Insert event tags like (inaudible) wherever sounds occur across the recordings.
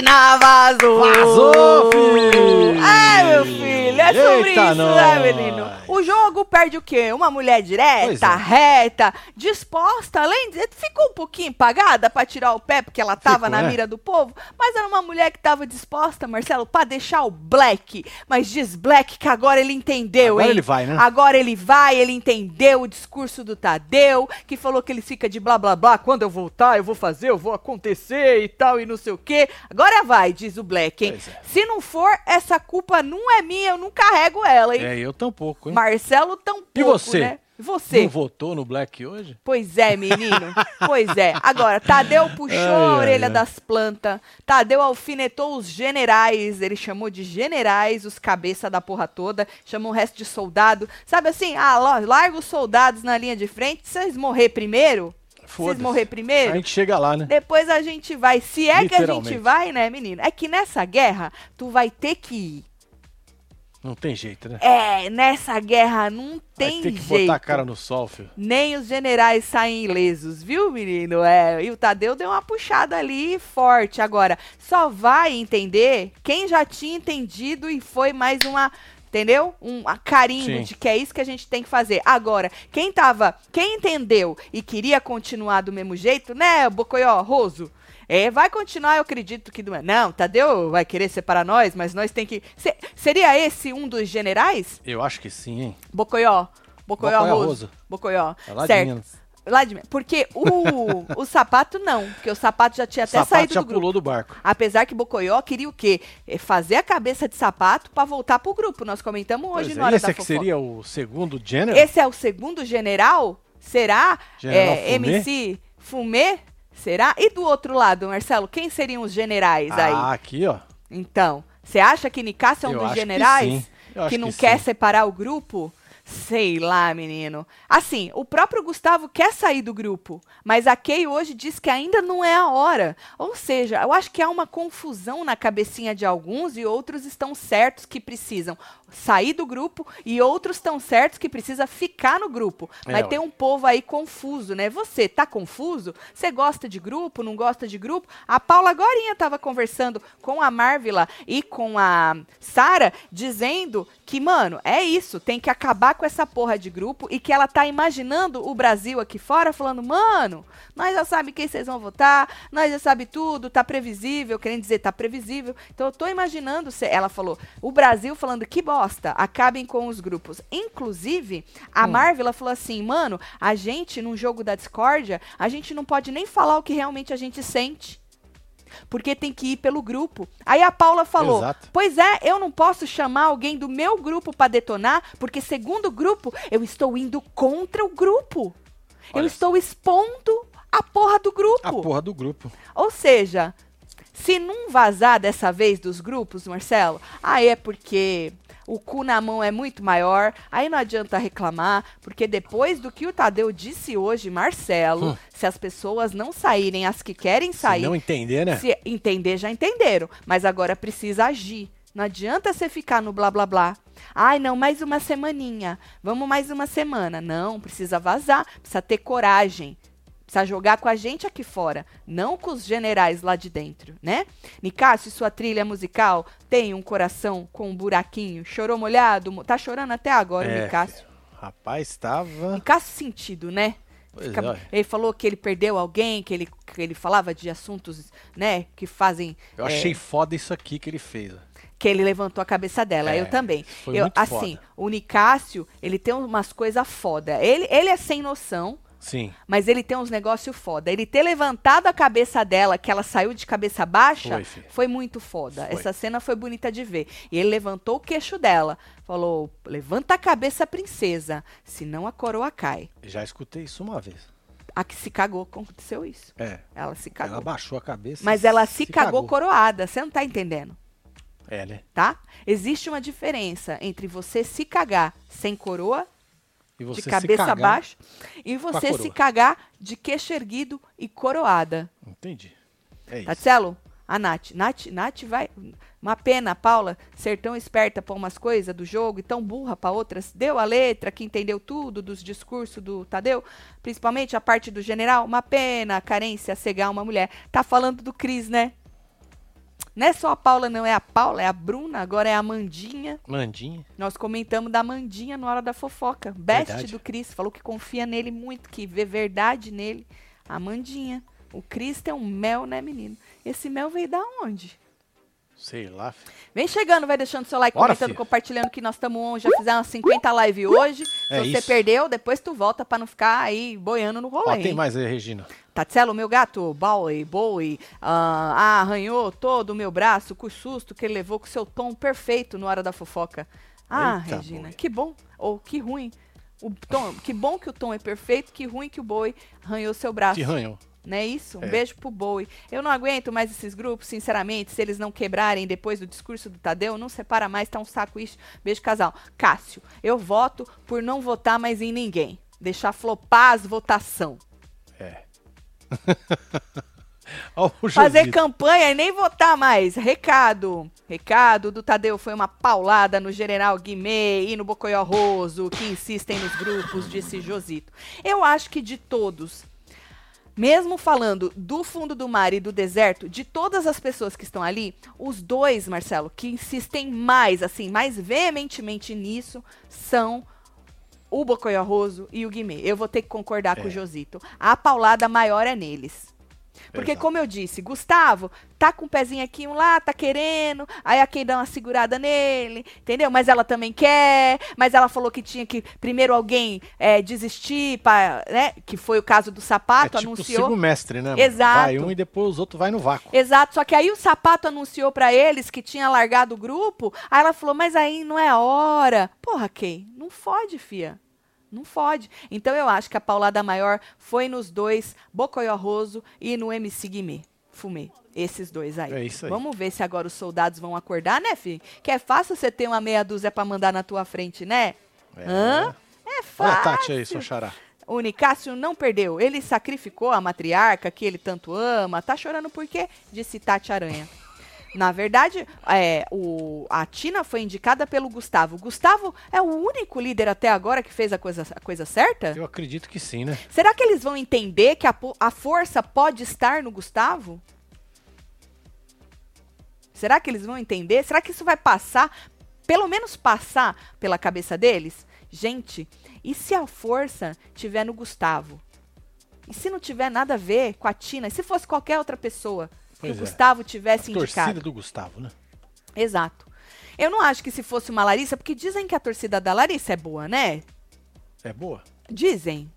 Platina vazou! Vazou, filho! Ai, meu filho, é sobre Eita, isso, nós. né, menino? O jogo perde o quê? Uma mulher Pois direta, é. reta, disposta, além de... Ficou um pouquinho empagada pra tirar o pé, porque ela tava Ficou, na né? mira do povo, mas era uma mulher que tava disposta, Marcelo, pra deixar o Black. Mas diz Black que agora ele entendeu, Agora hein? ele vai, né? Agora ele vai, ele entendeu o discurso do Tadeu, que falou que ele fica de blá blá blá, quando eu voltar eu vou fazer, eu vou acontecer e tal e não sei o quê. Agora vai, diz o Black, hein? É. Se não for, essa culpa não é minha, eu não carrego ela, hein? É, eu tampouco, hein? Marcelo tampouco, E você? né? Você? Não votou no Black hoje? Pois é, menino. pois é. Agora, Tadeu puxou Ai, a orelha ai. das plantas. Tadeu alfinetou os generais. Ele chamou de generais os cabeça da porra toda. Chamou o resto de soldado. Sabe assim? Ah, larga os soldados na linha de frente. Vocês morrer primeiro? Vocês Foda-se. morrer primeiro? A gente chega lá, né? Depois a gente vai. Se é que a gente vai, né, menino? É que nessa guerra, tu vai ter que ir. Não tem jeito, né? É, nessa guerra não tem Vai ter que jeito. botar a cara no sol, filho. Nem os generais saem ilesos, viu, menino? É, e o Tadeu deu uma puxada ali forte. Agora, só vai entender quem já tinha entendido e foi mais uma. Entendeu? Um a carimbo Sim. de que é isso que a gente tem que fazer. Agora, quem tava. Quem entendeu e queria continuar do mesmo jeito, né, Bocoió, Roso? É, vai continuar, eu acredito que. do- Não, Tadeu vai querer separar nós, mas nós tem que. Se- seria esse um dos generais? Eu acho que sim, hein? Bocoió. Bocoió, Bocoió Roso. Roso. Bocoió. É lá de. Minas. Lá de Minas. Porque o, o sapato não, porque o sapato já tinha até sapato saído já do grupo. pulou do barco. Apesar que Bocoió queria o quê? É Fazer a cabeça de sapato pra voltar pro grupo. Nós comentamos hoje Pois na é. hora Esse da é que seria o segundo general? Esse é o segundo general? Será? General é, Fumê? MC Fumê? Será? E do outro lado, Marcelo, quem seriam os generais aí? Ah, aqui, ó. Então, você acha que Nicásio é um Eu dos que generais acho que não que quer sim. separar o grupo? Sei lá, menino. Assim, o próprio Gustavo quer sair do grupo, mas a Kay hoje diz que ainda não é a hora. Ou seja, eu acho que há uma confusão na cabecinha de alguns e outros estão certos que precisam sair do grupo e outros estão certos que precisa ficar no grupo. É, Vai ué. ter um povo aí confuso, né? Você tá confuso? Você gosta de grupo, não gosta de grupo? A Paula Gorinha tava conversando com a Marvila e com a Sara, dizendo que, mano, é isso, tem que acabar com essa porra de grupo e que ela tá imaginando o Brasil aqui fora falando, mano, nós já sabe quem vocês vão votar, nós já sabe tudo, tá previsível, querendo dizer, tá previsível. Então eu tô imaginando, ela falou, o Brasil falando que bosta, acabem com os grupos. Inclusive, a Marvila falou assim, mano, a gente, num jogo da discórdia, a gente não pode nem falar o que realmente a gente sente. Porque tem que ir pelo grupo. Aí a Paula falou: Exato. Pois é, eu não posso chamar alguém do meu grupo pra detonar, porque segundo o grupo, eu estou indo contra o grupo. eu Olha estou expondo a porra do grupo. A porra do grupo. Ou seja, se não vazar dessa vez dos grupos, Marcelo, aí é porque o cu na mão é muito maior, aí não adianta reclamar, porque depois do que o Tadeu disse hoje, Marcelo, Hum. se as pessoas não saírem, as que querem Se sair, não entender, né? se entender, já entenderam. Mas agora precisa agir. Não adianta você ficar no blá blá blá. Ai, não, mais uma semaninha. Vamos mais uma semana. Não, precisa vazar. Precisa ter coragem. Precisa jogar com a gente aqui fora, não com os generais lá de dentro, né? Nicásio, sua trilha musical tem um coração com um buraquinho. Chorou molhado? Mo- Tá chorando até agora, É, Nicásio. Rapaz, tava. Nicásio sentido, né? Fica- é, ele falou que ele perdeu alguém, que ele, que ele falava de assuntos, né, que fazem. Eu é, achei foda isso aqui que ele fez. que ele levantou a cabeça dela. É, eu também. foi eu, assim, foda. o Nicásio, ele tem umas coisas foda. Ele, ele é sem noção. Sim. Mas ele tem uns negócios foda. Ele ter levantado a cabeça dela, que ela saiu de cabeça baixa, Foi, foi muito foda. Foi. Essa cena foi bonita de ver. E ele levantou o queixo dela. Falou: levanta a cabeça, princesa, senão a coroa cai. Já escutei isso uma vez. A que se cagou, aconteceu isso. É. Ela se cagou. Ela baixou a cabeça. Mas ela se, cagou, coroada. Você não tá entendendo, É, né? tá? Existe uma diferença entre você se cagar sem coroa de cabeça baixa e você se cagar de queixo erguido e coroada. Entendi. É isso. Tatielo, a Nath. Nath, Nath vai. Uma pena, Paula, ser tão esperta pra umas coisas do jogo e tão burra pra outras. Deu a letra, que entendeu tudo dos discursos do Tadeu, principalmente a parte do general. Uma pena a carência cegar uma mulher. Tá falando do Cris, né? Não é só a Paula, não, é a Paula, é a Bruna, agora é a Mandinha. Mandinha. Nós comentamos da Mandinha na hora da fofoca. Best Verdade. do Cris, falou que confia nele muito, que vê verdade nele. A Mandinha. O Cris tem um mel, né, menino? Esse mel veio da onde? Sei lá. fi. Vem chegando, vai deixando seu like, Bora, comentando, filho. compartilhando que nós estamos on. Já fizemos 50 live hoje. Se É você isso. perdeu, depois tu volta pra não ficar aí boiando no rolê. Ó, tem hein? mais aí, Regina. Tatselo, meu gato, Bowie, Bowie, ah, arranhou todo o meu braço com o susto que ele levou com seu tom perfeito no hora da fofoca. Ah, Eita, Regina, Bowie. que bom, ou que ruim. O tom, que bom que o tom é perfeito, que ruim que o Bowie arranhou seu braço. Que ranhou. Não é isso? Um É. beijo pro Bowie. Eu não aguento mais esses grupos, sinceramente. Se eles não quebrarem depois do discurso do Tadeu, não separa mais, tá um saco isso. Beijo, casal. Cássio, eu voto por não votar mais em ninguém. Deixar flopar as votação. (laughs) Fazer campanha e nem votar mais. Recado. Recado do Tadeu foi uma paulada no General Guimê e no Bocoió Roso, que insistem nos grupos, disse Josito. Eu acho que de todos, mesmo falando do fundo do mar e do deserto, de todas as pessoas que estão ali, os dois, Marcelo, que insistem mais, assim, mais veementemente nisso, são o Bocoió Roso e o Guimê. Eu vou ter que concordar com o É. Josito. A paulada maior é neles. Porque, Exato. como eu disse, Gustavo tá com o pezinho aqui, um lá, tá querendo, aí a Kay dá uma segurada nele, entendeu? Mas ela também quer, mas ela falou que tinha que primeiro alguém é, desistir, pra, né? Que foi o caso do É sapato, tipo anunciou. o mestre, né? mano? Exato. Vai um e depois os outros vai no vácuo. Exato, só que aí o sapato anunciou pra eles que tinha largado o grupo, aí ela falou, mas aí não é a hora. Porra, Kay, não fode, fia. Não fode. Então eu acho que a paulada maior foi nos dois, Bocoió Roso e no MC Guimê. Fumê. Esses dois aí. É isso aí. Vamos ver se agora os soldados vão acordar, né, fi? Que é fácil você ter uma meia dúzia pra mandar na tua frente, né? É. Hã? É Olha fácil. a Tati aí, seu xará. O Nicásio não perdeu. Ele sacrificou a matriarca que ele tanto ama. Tá chorando por quê? Disse Tati Aranha. Na verdade, é, o- a Tina foi indicada pelo Gustavo. Gustavo é o único líder até agora que fez a coisa, a coisa certa? Eu acredito que sim, né? Será que eles vão entender que a, a força pode estar no Gustavo? Será que eles vão entender? Será que isso vai passar, pelo menos passar pela cabeça deles? Gente, e se a força tiver no Gustavo? E se não tiver nada a ver com a Tina? E se fosse qualquer outra pessoa que Pois o é. Gustavo tivesse Torcida indicado? do Gustavo, né? Exato. Eu não acho que se fosse uma Larissa, porque dizem que a torcida da Larissa é boa, né? É boa? Dizem.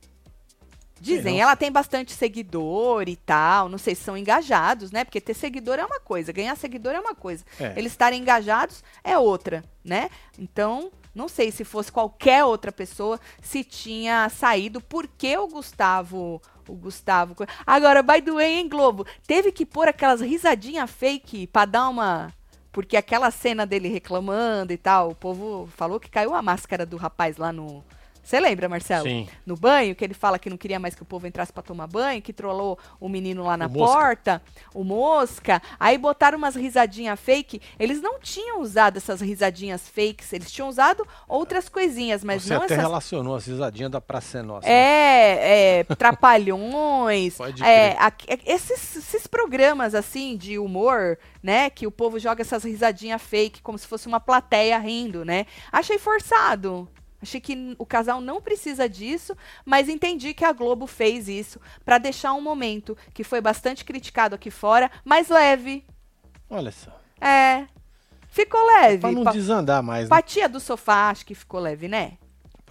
Dizem, ela tem bastante seguidor e tal. Não sei se são engajados, né? Porque ter seguidor é uma coisa, ganhar seguidor é uma coisa. É. Eles estarem engajados é outra, né? Então, não sei se fosse qualquer outra pessoa, se tinha saído, porque o Gustavo. O Gustavo. Agora, by the way, hein, Globo? Teve que pôr aquelas risadinhas fake pra dar uma. Porque aquela cena dele reclamando e tal, o povo falou que caiu a máscara do rapaz lá no. Você lembra, Marcelo? Sim. no banho, que ele fala que não queria mais que o povo entrasse pra tomar banho, que trollou o menino lá na O Mosca. porta, o mosca. Aí botaram umas risadinhas fake. Eles não tinham usado essas risadinhas fakes, eles tinham usado outras coisinhas, mas Você não até essas. relacionou as risadinhas da Praça é Nossa. né? É, é, trapalhões, (laughs) Pode é, aqu- é, esses, esses programas assim de humor, né, que o povo joga essas risadinhas fake como se fosse uma plateia rindo, né? Achei forçado. Achei que o casal não precisa disso, mas entendi que a Globo fez isso pra deixar um momento que foi bastante criticado aqui fora, mais leve. Olha só. É. Ficou leve. Pra não Pa- desandar mais, né? Patia do sofá, acho que ficou leve, né?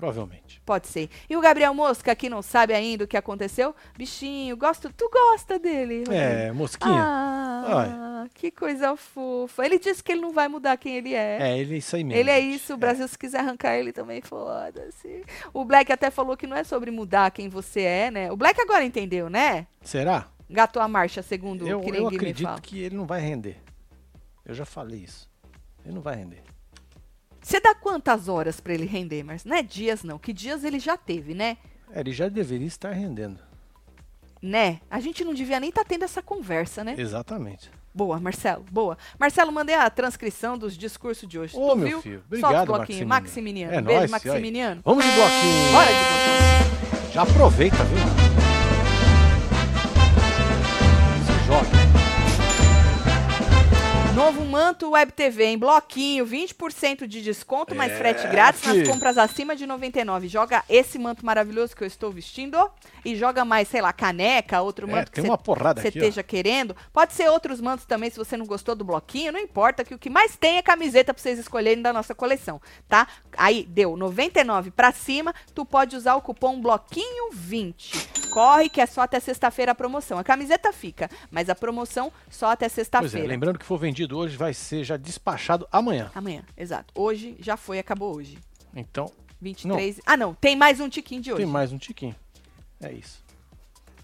Provavelmente. Pode ser. E o Gabriel Mosca, que não sabe ainda o que aconteceu? Bichinho, gosto. Tu gosta dele? Rodrigo? É, mosquinha. Ah, que coisa fofa. Ele disse que ele não vai mudar quem ele é. É, ele é isso aí mesmo. Ele é isso, o Brasil, se quiser arrancar ele também, foda-se. O Black até falou que não é sobre mudar quem você é, né? O Black agora entendeu, né? Será? Gatou a marcha, segundo Eu, o que eu acredito que ele não vai render. Eu já falei isso. Ele não vai render. Você dá quantas horas pra ele render, mas não é dias, não. Que dias ele já teve, né? É, ele já deveria estar rendendo. Né? A gente não devia nem estar tendo essa conversa, né? Exatamente. Boa, Marcelo, boa. Marcelo, mandei a transcrição dos discursos de hoje. Ô, tu meu viu? filho. Solta o Obrigado, bloquinho. Maximiliano. Maximiliano. É Beijo, nóis, Maximiliano. Vamos de bloquinho. Bora de bloquinho. Já aproveita, viu? Manto Web TV em bloquinho, 20% de desconto, mais É, frete grátis nas compras acima de 99. Joga esse manto maravilhoso que eu estou vestindo e joga mais, sei lá, caneca, outro É, manto que tem você uma porrada você aqui, ó. esteja querendo. Pode ser outros mantos também, se você não gostou do bloquinho, não importa, que o que mais tem é camiseta pra vocês escolherem da nossa coleção, tá? Aí deu 99 pra cima, tu pode usar o cupom bloquinho 20. Corre que é só até sexta-feira a promoção. A camiseta fica, mas a promoção só até é, sexta-feira. lembrando que for vendido hoje, vai ser já despachado amanhã. Amanhã, exato. Hoje já foi, acabou hoje. Então, 23. Ah, não, tem mais um tiquinho de hoje. tem mais um tiquinho. É isso.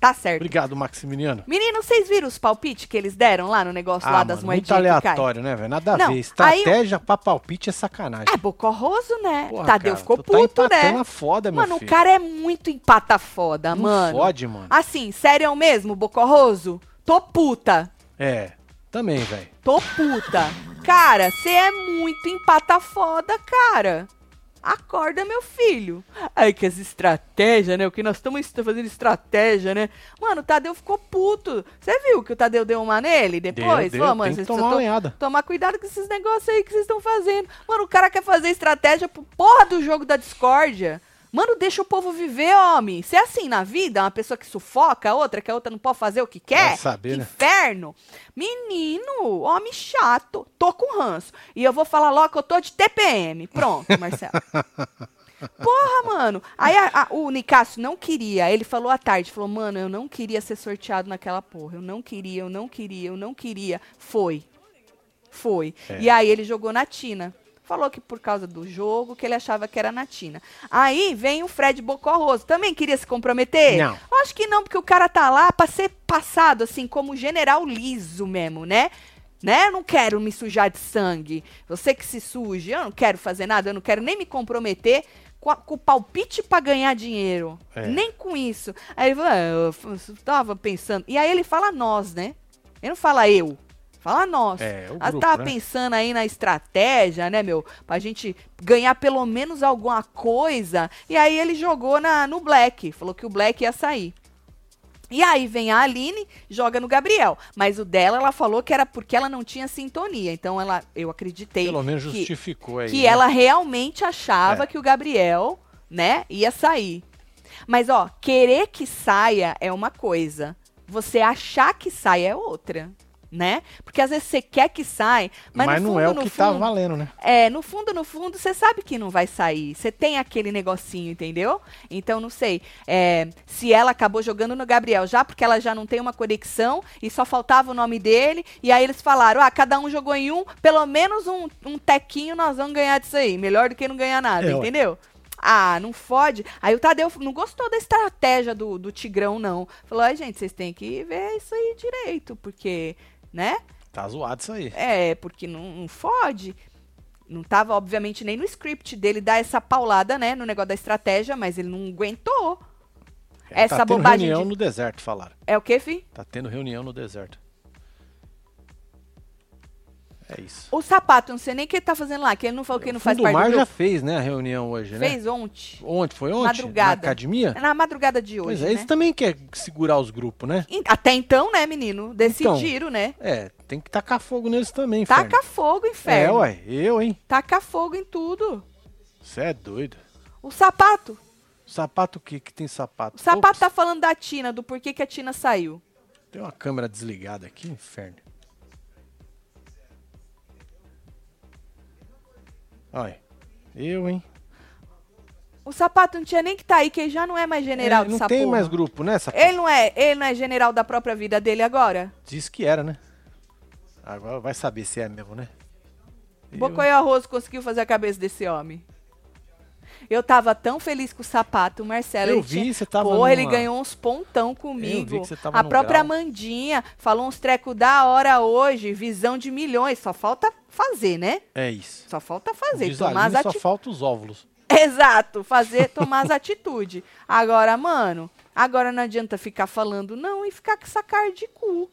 Tá certo. Obrigado, Maximiliano. Menino, vocês viram os palpites que eles deram lá no negócio lá Ah, das mano, muito moedinhas caem? aleatório, né, velho? Nada a Não, ver. Estratégia pra palpite é sacanagem. É bocorroso, né? Porra, Tadeu cara, ficou tá puto, empatando né? foda, meu Mano, o filho. cara é muito empata foda, Não mano. fode, mano. Assim, sério mesmo, bocorroso? Tô puta. É, também, velho. Tô puta. Cara, você é muito empata foda, cara. Acorda, meu filho. Ai, que as estratégias, né? O que nós estamos fazendo estratégia, né? Mano, o Tadeu ficou puto. Você viu que o Tadeu deu uma nele depois? Deu, deu, mano, tem que tomar lenhada. tomar cuidado com esses negócios aí que vocês estão fazendo. Mano, o cara quer fazer estratégia pro porra do jogo da discórdia. Mano, deixa o povo viver, homem. Se é assim na vida, uma pessoa que sufoca a outra, que a outra não pode fazer o que quer. Saber, que né? inferno. Menino, homem chato. Tô com ranço. E eu vou falar logo que eu tô de TPM. Pronto, Marcelo. (laughs) Porra, mano. Aí a- a- o Nicásio não queria. Ele falou à tarde, falou, mano, eu não queria ser sorteado naquela porra. Eu não queria, eu não queria, eu não queria. Foi. Foi. É. E aí ele jogou na Tina. Falou que por causa do jogo, que ele achava que era na Tina. Aí vem o Fred Bocorroso. Também queria se comprometer? Não. Acho que não, porque o cara tá lá pra ser passado, assim, como general liso mesmo, né? Né? Eu não quero me sujar de sangue. Você que se suje, eu não quero fazer nada, eu não quero nem me comprometer com, a- com o palpite pra ganhar dinheiro. É. Nem com isso. Aí ele falou, ah, eu tava pensando. E aí ele fala nós, né? Ele não fala eu. Fala nós. É, o Ah, grupo, tava né? pensando aí na estratégia, né, meu? Pra gente ganhar pelo menos alguma coisa. E aí ele jogou na, no Black. Falou que o Black ia sair. E aí vem a Aline, joga no Gabriel. Mas o dela, ela falou que era porque ela não tinha sintonia. Então ela, eu acreditei Pelo menos que, justificou aí. que né? ela realmente achava É. que o Gabriel, né, ia sair. Mas ó, querer que saia é uma coisa. Você achar que saia é outra, né? Porque às vezes você quer que saia, mas, Mas, no não fundo, é o no que tá fundo, valendo, né? é, no fundo, no fundo, você sabe que não vai sair. Você tem aquele negocinho, entendeu? Então, não sei. é, se ela acabou jogando no Gabriel já, porque ela já não tem uma conexão e só faltava o nome dele. E aí eles falaram: ah, cada um jogou em um, pelo menos um, um tequinho nós vamos ganhar disso aí. Melhor do que não ganhar nada, É, entendeu? Ah, não fode. Aí o Tadeu não gostou da estratégia do, do Tigrão, não. Falou: ai, gente, vocês têm que ver isso aí direito, porque, né? Tá zoado isso aí. É, porque não, não fode. Não tava, obviamente, nem no script dele dar essa paulada, né, no negócio da estratégia, mas ele não aguentou. É, Essa tá tendo bobagem reunião de- no deserto, falaram. É o quê, fi? Tá tendo reunião no deserto. É isso. O sapato, não sei nem o que ele tá fazendo lá, que ele não falou que ele não faz o parte do Mar já fez, né, a reunião hoje, né? Fez ontem. Ontem, foi ontem? Madrugada. Na academia? Na madrugada de Pois hoje, é, né? eles também querem segurar os grupos, né? Até então, né, menino? Decidiram, né? É, tem que tacar fogo neles também, Taca inferno. fogo, É, inferno. ué, eu, hein? Taca fogo em tudo. Você é doido. O sapato. Sapato o que que tem sapato? O sapato tá falando da Tina, do porquê que a Tina saiu. Tem uma câmera desligada aqui, inferno. Olha, eu, hein? O sapato não tinha nem que tá aí, que ele já não é mais general É, não tem porra. mais grupo, né? Sapato? Ele não é, ele não é general da própria vida dele agora? Diz que era, né? Agora vai saber se é mesmo, né? Eu- Arroz conseguiu fazer a cabeça desse homem. Eu tava tão feliz com o sapato, o Marcelo. Eu ele vi, tinha- você tava Porra, ele numa- ganhou uns pontão Eu comigo. vi que você tava a própria grau. Mandinha falou uns trecos da hora hoje, visão de milhões. Só falta fazer, né? É isso. Só falta fazer, tomar as Aline, só falta os óvulos. Exato, fazer, tomar as (laughs) atitudes. Agora, mano, agora não adianta ficar falando não e ficar com essa cara de cu.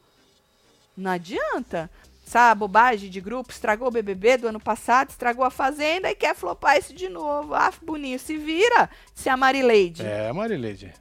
Não adianta. Essa bobagem de grupo estragou o BBB do ano passado, estragou a Fazenda e quer flopar isso de novo. Ah, Boninho, se vira, se a Marileide. É, Marileide.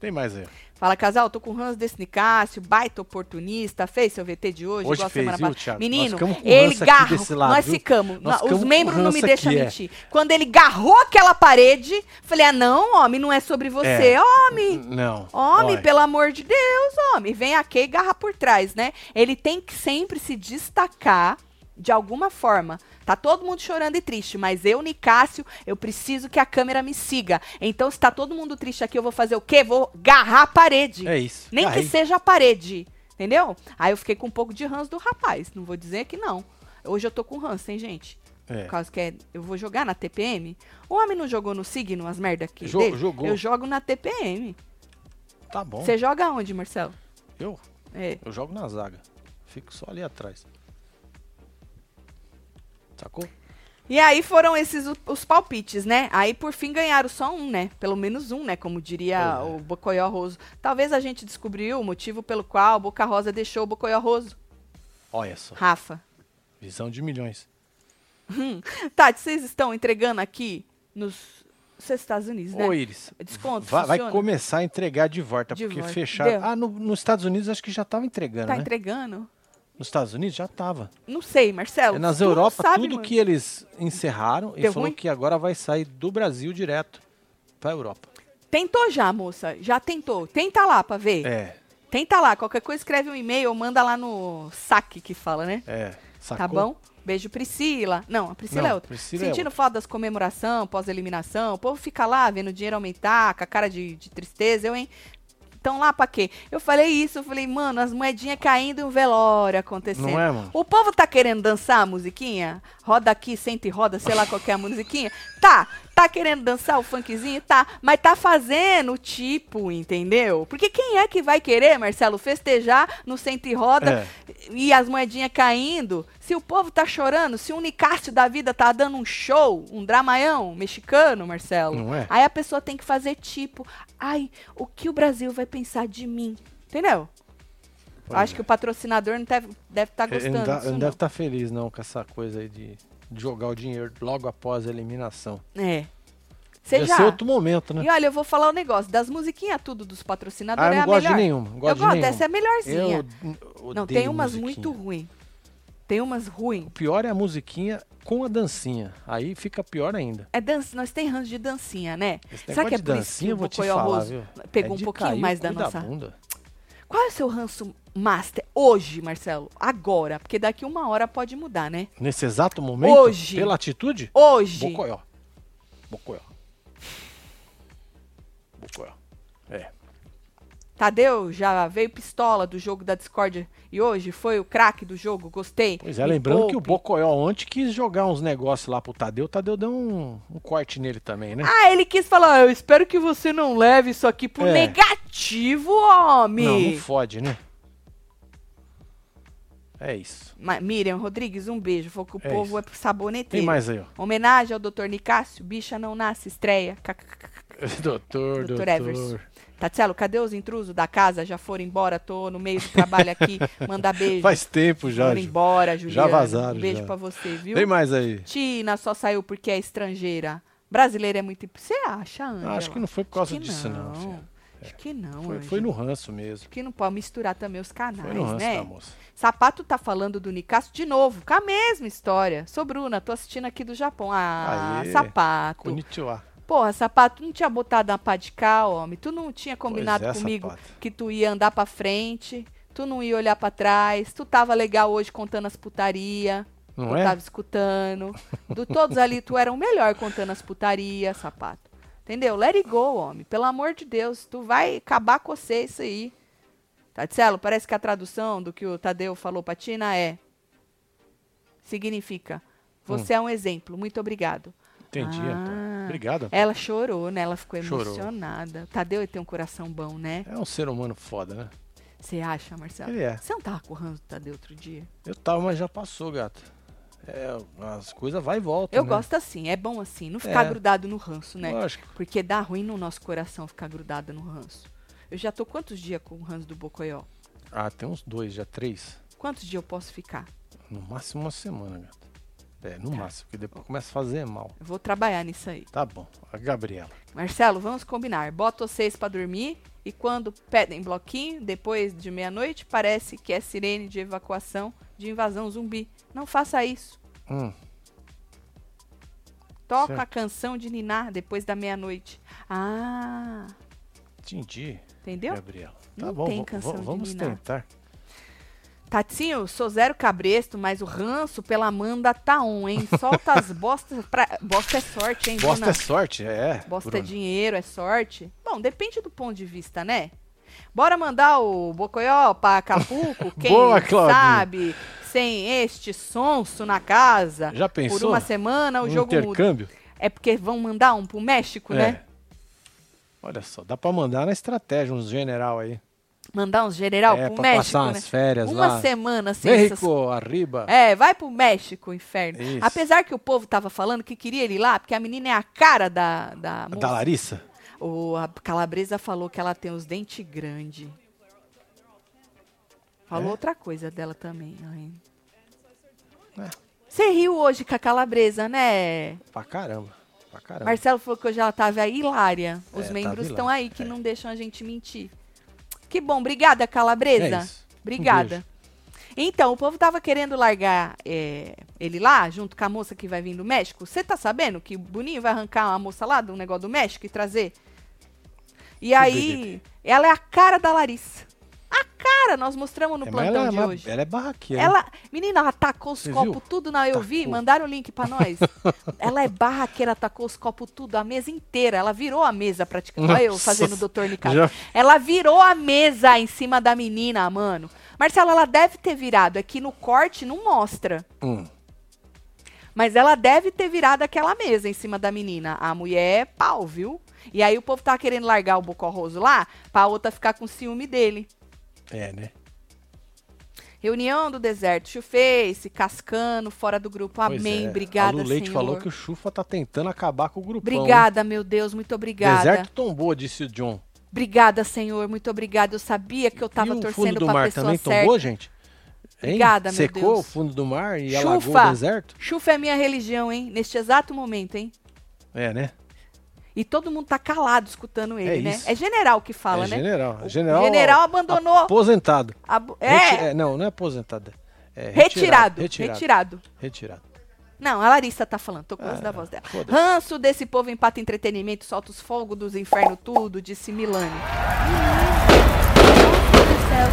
Tem mais aí. Fala, casal, tô com o ranço desse Nicásio, baita oportunista, fez seu VT de hoje, Hoje igual fez, semana passada. Menino, ele garrou, lado, nós ficamos, Nós ficamos os membros não me deixam é. mentir. Quando ele garrou aquela parede, falei, ah não, homem, não é sobre você, É. homem. Não. Homem, olha, pelo amor de Deus, homem, vem aqui e garra por trás, né? Ele tem que sempre se destacar de alguma forma. Tá todo mundo chorando e triste, mas eu, Nicásio, eu preciso que a câmera me siga. Então, se tá todo mundo triste aqui, eu vou fazer o quê? Vou garrar a parede. É isso. Nem que seja a parede, entendeu? Aí eu fiquei com um pouco de ranço do rapaz, não vou dizer que não. Hoje eu tô com ranço, hein, gente? É. Por causa que é- eu vou jogar na TPM. O homem não jogou no signo as merda aqui Jo- dele? jogou. Eu jogo na TPM. Tá bom. Você joga onde, Marcelo? Eu, É. eu jogo na zaga. Fico só ali atrás. Sacou? E aí foram esses os palpites, né? Aí por fim ganharam só um, né? Pelo menos um, né? Como diria é. o Bocoió Roso. Talvez a gente descobriu o motivo pelo qual o Boca Rosa deixou o Bocoió Roso. Olha só. Rafa. Visão de milhões. Tati, vocês estão entregando aqui nos, Estados Unidos, né? Ô, Iris. Desconto, Vai, vai começar a entregar de volta, De porque volta. fecharam. Deu. Ah, no- nos Estados Unidos acho que já tava entregando, Tá né? entregando? Nos Estados Unidos já tava. Não sei, Marcelo. É nas Europa, sabe, tudo mano. que eles encerraram, e Deu falou ruim? que agora vai sair do Brasil direto pra Europa. Tentou já, moça. Já tentou. Tenta lá pra ver. É, Tenta lá. Qualquer coisa, escreve um e-mail ou manda lá no saque que fala, né? é. Sacou? Tá bom? Beijo, Priscila. Não, a Priscila Não, é outra. Priscila é Sentindo outra. falta das comemoração, pós-eliminação. O povo fica lá vendo o dinheiro aumentar, com a cara de, de tristeza. Eu, hein? Então lá pra quê? Eu falei isso, eu falei, mano, as moedinhas caindo e um velório acontecendo. Não é, mano? O povo tá querendo dançar a musiquinha? Roda aqui, senta e roda, sei lá qual é a musiquinha. Tá, tá querendo dançar o funkzinho? Tá, mas tá fazendo tipo, entendeu? Porque quem é que vai querer, Marcelo, festejar no senta e roda É. e as moedinhas caindo? Se o povo tá chorando, se o Nicásio da vida tá dando um show, um dramaião mexicano, Marcelo, Não é? aí a pessoa tem que fazer tipo, ai, o que o Brasil vai pensar de mim? Entendeu? Pois Acho é. que o patrocinar não deve estar tá Ele gostando não, ele não não. deve estar feliz não com essa coisa aí de jogar o dinheiro logo após a eliminação. É. Você já. ser outro momento, né? E olha, eu vou falar um negócio. Das musiquinhas tudo dos Ah, patrocinadores eu é não a gosto melhor. de nenhuma. Não gosto eu de gosto, nenhuma. essa é a melhorzinha. Eu não, odeio tem umas musiquinha. muito ruins. Tem umas ruins. O pior é a musiquinha com a dancinha. Aí fica pior ainda. É dança, nós tem ranço de dancinha, né? Será que é por isso dancinha, que eu o pegou É um pouquinho mais da nossa? bunda. Qual é o seu ranço master hoje, Marcelo? Agora, porque daqui uma hora pode mudar, né? Nesse exato momento, Hoje. pela atitude, Hoje. Bocoió. Bocoió. Bocoió. É. Tadeu já veio pistola do jogo da Discord e hoje foi o craque do jogo, gostei. Pois é, Me lembrando que o poupe. Bocoió ontem quis jogar uns negócios lá pro Tadeu. O Tadeu deu um, um corte nele também, né? Ah, ele quis falar, eu espero que você não leve isso aqui pro É. negativo, homem. não, não fode, né? É isso. Ma- Miriam Rodrigues, um beijo. Falou que o É povo isso. é saboneteiro. Tem mais aí, ó. Homenagem ao Dr. Nicásio, bicha não nasce, estreia. (laughs) Doutor, Doutor doutor. Tatielo, cadê os intrusos da casa? Já foram embora? Tô no meio do trabalho aqui. (laughs) Mandar beijo. Faz tempo já. foram embora, Juliana. vazaram, Um beijo já. pra você, viu? Tem mais aí. Tina só saiu porque é estrangeira. Brasileira é muito... Você acha, Angela? Acho que não foi por causa disso, não. filho. Acho que não, Foi, foi no ranço mesmo. que não pode misturar também os canais, Foi no ranço né? da moça. Sapato tá falando do Nicasso de novo, com a mesma história. Sou Bruna, tô assistindo aqui do Japão. Ah, Aê, sapato. Konnichiwa. Porra, sapato, não tinha botado uma pá de cá, homem. Tu não tinha combinado é, comigo sapato. que tu ia andar pra frente, tu não ia olhar pra trás, tu tava legal hoje contando as putaria. Não eu é? tava escutando. Do todos ali, tu era o melhor contando as putaria, sapato. Entendeu? Let it go, homem. Pelo amor de Deus, tu vai acabar com você isso aí. Tatselo, parece que a tradução do que o Tadeu falou pra Tina é. Significa. Você é um exemplo. Muito obrigado. Entendi, Ah. então. Obrigado. Ela chorou, né? Ela ficou Chorou. emocionada. Tadeu tem um coração bom, né? É um ser humano foda, né? Você acha, Marcelo? Ele é. Você não tava com o Tadeu outro dia? Eu tava, mas já passou, gato. É, as coisas vai e volta. Eu né? gosto assim, é bom assim. Não ficar É. grudado no ranço, né? Lógico. Porque dá ruim no nosso coração ficar grudado no ranço. Eu já tô quantos dias com o ranço do Bocoió? Ah, tem uns dois, já três. Quantos dias eu posso ficar? No máximo uma semana, gato. É, no Tá. máximo, porque depois começa a fazer mal. Eu vou trabalhar nisso aí. Tá bom. A Gabriela. Marcelo, vamos combinar. Bota vocês pra dormir E quando pedem bloquinho, depois de meia-noite, parece que é sirene de evacuação de invasão zumbi. Não faça isso. Hum, Toca Certo. a canção de Ninar depois da meia-noite. Ah, entendi, entendeu? Gabriela. Tá Não bom, tem canção de vamos ninar. tentar. Tatinho, sou zero cabresto, mas o ranço pela Amanda tá on, hein? Solta as (laughs) bostas pra... Bosta é sorte, hein, Bosta Bruna? é sorte, é. Bosta é Bruno. dinheiro, é sorte. Bom, depende do ponto de vista, né? Bora mandar o Bocoió pra Acapulco, (laughs) quem Boa, sabe, sem este sonso na casa. Já pensou? Por uma semana o Um jogo muda. intercâmbio? É porque vão mandar um pro México, É. né? Olha só, dá pra mandar na estratégia uns general aí. Mandar uns general é, pro México, passar né? umas férias Uma lá. semana sem essas México, arriba. É, vai pro México, inferno. Isso. Apesar que o povo tava falando que queria ele ir lá, porque a menina é a cara da, da moça. Da Larissa? O, a calabresa falou que ela tem os dentes grandes. Falou É? outra coisa dela também. É. Você riu hoje com a calabresa, né? Pra caramba. Pra caramba. Marcelo falou que hoje ela tava hilária. Os É, membros estão aí que é. não deixam a gente mentir. Que bom, obrigada, calabresa. É. Um Obrigada. beijo. então, o povo tava querendo largar é, ele lá, junto com a moça que vai vir do México. Você tá sabendo que o Boninho vai arrancar uma moça lá do negócio do México e trazer? E aí, ela é a cara da Larissa. A cara, nós mostramos no É, plantão ela, é de uma- hoje. ela é barraqueira. Ela, menina, ela tacou os copos tudo na eu vi, Tacou. mandaram o link pra nós. (laughs) ela é barraqueira, tacou os copos tudo, a mesa inteira. Ela virou a mesa praticamente. Olha eu fazendo o doutor Nicasso. já- Ela virou a mesa em cima da menina, mano. Marcela, ela deve ter virado. Aqui no corte não mostra. Hum. Mas ela deve ter virado aquela mesa em cima da menina. A mulher é pau, viu? E aí o povo tava querendo largar o Bocorroso lá pra outra ficar com ciúme dele. É, né? Reunião do deserto, Chuface, Cascano, fora do grupo. Pois Amém. é. Obrigada, A Lu Leite Senhor. falou que o Chufa tá tentando acabar com o grupão. hein? Obrigada, meu Deus, muito obrigada. Deserto tombou, disse o John. Obrigada, Senhor, muito obrigada. Eu sabia que eu tava e o fundo torcendo do pra mar pessoa também certa. tombou, gente? Hein? Obrigada, meu Secou Deus. o fundo do mar e Chufa. alagou o deserto? Chufa é minha religião, hein? Neste exato momento, hein? É, né? E todo mundo tá calado escutando ele, É né? isso. É general que fala, é né? general. O general. general abandonou. Aposentado. a bo- Reti- É, não, não é aposentado. É retirado, Retirado. retirado. Retirado. Não, a Larissa tá falando, tô com Ah, da voz dela. Ranço desse povo empata entretenimento, solta os fogos dos infernos tudo, disse Milani. Nossa do céu,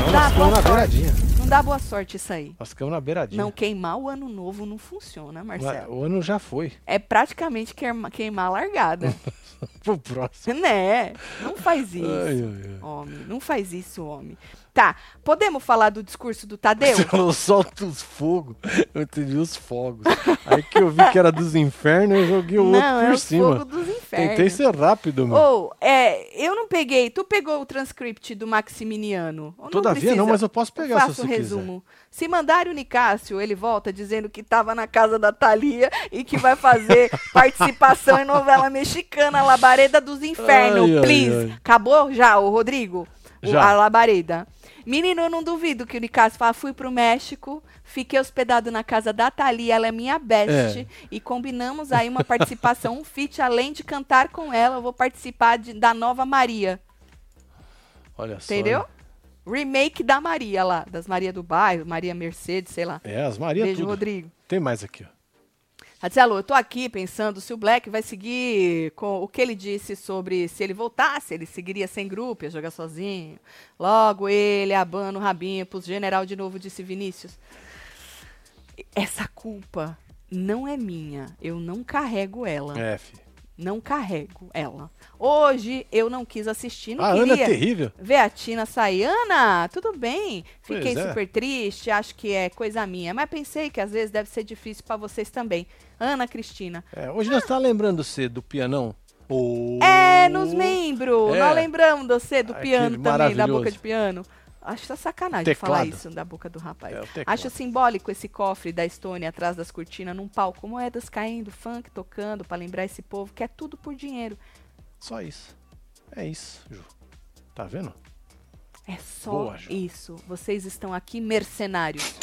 não, dá boa na sorte. beiradinha. Não dá boa sorte isso aí. Nós ficamos na beiradinha. Não queimar o ano novo não funciona, Marcelo. o ano já foi. É praticamente queima- queimar a largada. (laughs) Pro próximo. né? Não faz isso. Ai, ai, ai. Homem, não faz isso, homem. Tá, podemos falar do discurso do Tadeu? Você falou solta os fogos. Eu entendi os fogos. Aí que eu vi que era dos infernos, eu joguei o outro não, por é o cima. fogo dos infernos. Tentei ser rápido, meu. Ou, é, eu não peguei. Tu pegou o transcript do Maximiniano? Não Todavia, não, precisa? mas eu posso pegar Faço se um você resumo. Se mandarem o Nicásio, ele volta dizendo que estava na casa da Thalia e que vai fazer (laughs) participação em novela mexicana Labareda dos Infernos. Ai, ai, Please. ai. Acabou já, o Rodrigo? O- a Labareda. Menino, eu não duvido que o Nicásio fala, fui pro México, fiquei hospedado na casa da Thalia, ela é minha best, É. e combinamos aí uma participação, um feat, além de cantar com ela, eu vou participar de- da Nova Maria. Olha só. Entendeu? Remake da Maria lá, das Maria do Bairro, Maria Mercedes, sei lá. É, as Maria Beijo, tudo. Rodrigo. Tem mais aqui, ó. Marcelo, eu tô aqui pensando se o Black vai seguir com o que ele disse sobre se ele voltasse, ele seguiria sem grupo, ia jogar sozinho. Logo ele abana o rabinho pros general de novo, disse Vinícius. Essa culpa não é minha, eu não carrego ela. É, fi. Não carrego ela. Hoje eu não quis assistir, não a Ana é queria terrível. ver a Tina sair. Ana, tudo bem? Fiquei é. super triste, acho que é coisa minha. Mas pensei que às vezes deve ser difícil pra vocês também. Ana Cristina. É, hoje nós tá lembrando você do pianão. Oh. É, nos membros. É. Nós lembramos você do Aquele piano também, da boca de piano. Acho essa sacanagem Teclado. falar isso da boca do rapaz. É. Acho simbólico esse cofre da Estônia atrás das cortinas, num palco, moedas caindo, funk tocando, pra lembrar esse povo que é tudo por dinheiro. Só isso. É isso, Ju. Tá vendo? É só Boa, isso. Vocês estão aqui mercenários.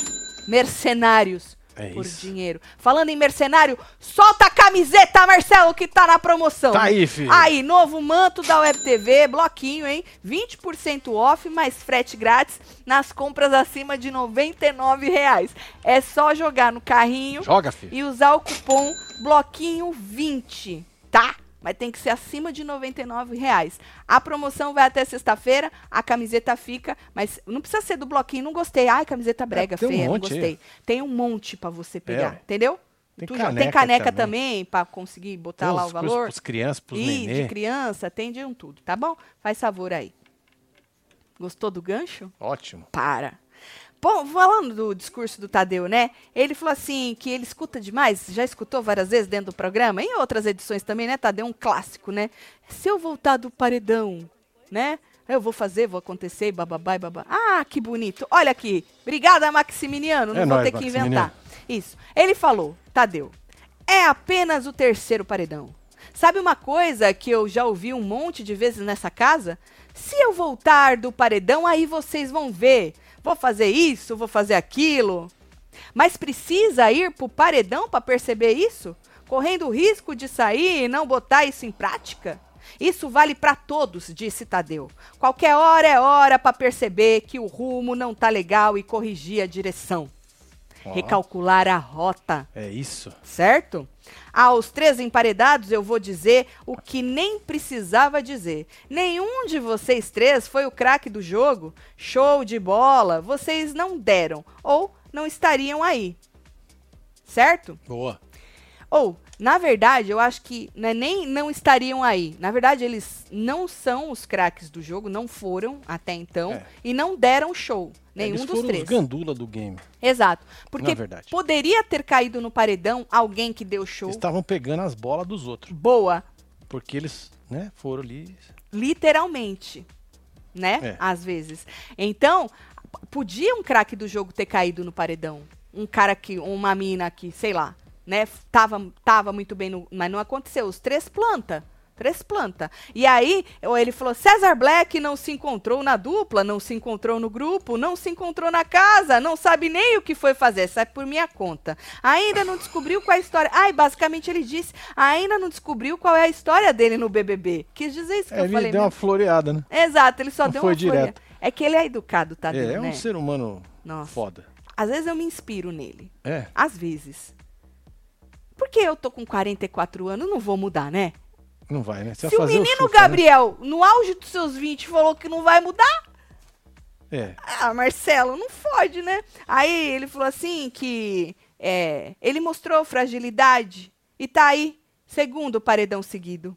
Mercenários. É por isso. dinheiro. Falando em mercenário, solta a camiseta, Marcelo, que tá na promoção. Tá aí, filho. Aí, novo manto da Web TV, bloquinho, hein? 20% off, mais frete grátis nas compras acima de 99 reais. É só jogar no carrinho Joga, filho. e usar o cupom bloquinho20, tá? Mas tem que ser acima de 99 reais. A promoção vai até sexta-feira, a camiseta fica, mas não precisa ser do bloquinho, não gostei. Ai, camiseta brega, tem um feia, não monte aí. gostei. Tem um monte pra você pegar, É. entendeu? Tem caneca tem caneca também. também, pra conseguir botar Tem lá os o valor. Pros crianças, pros Ih, nenê. de criança, tem de um tudo, tá bom? Faz favor aí. Gostou do gancho? Ótimo. Para. Bom, falando do discurso do Tadeu, né? Ele falou assim que ele escuta demais, já escutou várias vezes dentro do programa, em outras edições também, né, Tadeu? Um clássico, né? Se eu voltar do paredão, né? Eu vou fazer, vou acontecer, bababá e babá. Ah, que bonito. Olha aqui. Obrigada, Maximiliano. Não É vou nóis, ter que inventar. Isso. Ele falou, Tadeu, é apenas o terceiro paredão. Sabe uma coisa que eu já ouvi um monte de vezes nessa casa? Se eu voltar do paredão, aí vocês vão ver. Vou fazer isso, vou fazer aquilo. Mas precisa ir pro paredão para perceber isso? Correndo o risco de sair e não botar isso em prática? Isso vale para todos, disse Tadeu. Qualquer hora é hora para perceber que o rumo não tá legal e corrigir a direção. Ó, Recalcular a rota É isso. certo? Aos três emparedados, eu vou dizer o que nem precisava dizer. Nenhum de vocês três foi o craque do jogo. Show de bola, vocês não deram ou não estariam aí. Certo? Boa. Ou, na verdade, eu acho que não é nem não estariam aí. Na verdade, eles não são os craques do jogo, não foram até então É. e não deram show. Nenhum Eles dos foram três. os gandula do game. Exato. Porque Na verdade. poderia ter caído no paredão alguém que deu show. Eles estavam pegando as bolas dos outros. Boa, Porque eles, né, foram ali. literalmente, né? É. Às vezes. Então, podia um craque do jogo ter caído no paredão. Um cara que, uma mina que, sei lá, né? Tava, tava muito bem, no, mas não aconteceu. Os três planta. Três planta. E aí, ele falou: César Black não se encontrou na dupla, não se encontrou no grupo, não se encontrou na casa, não sabe nem o que foi fazer, sai por minha conta. Ainda não descobriu qual é a história. Ai, basicamente ele disse: ainda não descobriu qual é a história dele no BBB. Quis dizer isso que É, eu ele falei. deu mesmo. uma floreada, né? Exato, ele só Não deu foi uma direto. É que ele é educado, Tadeu, é, é né? um ser humano Nossa. foda. Às vezes eu me inspiro nele. É. Às vezes. Porque eu tô com 44 anos, não vou mudar, né? Não vai, né? Você Se o menino chufa, né? Gabriel, no auge dos seus 20, falou que não vai mudar, É. ah, Marcelo, não fode, né? Aí ele falou assim que é, ele mostrou fragilidade e tá aí, segundo paredão seguido.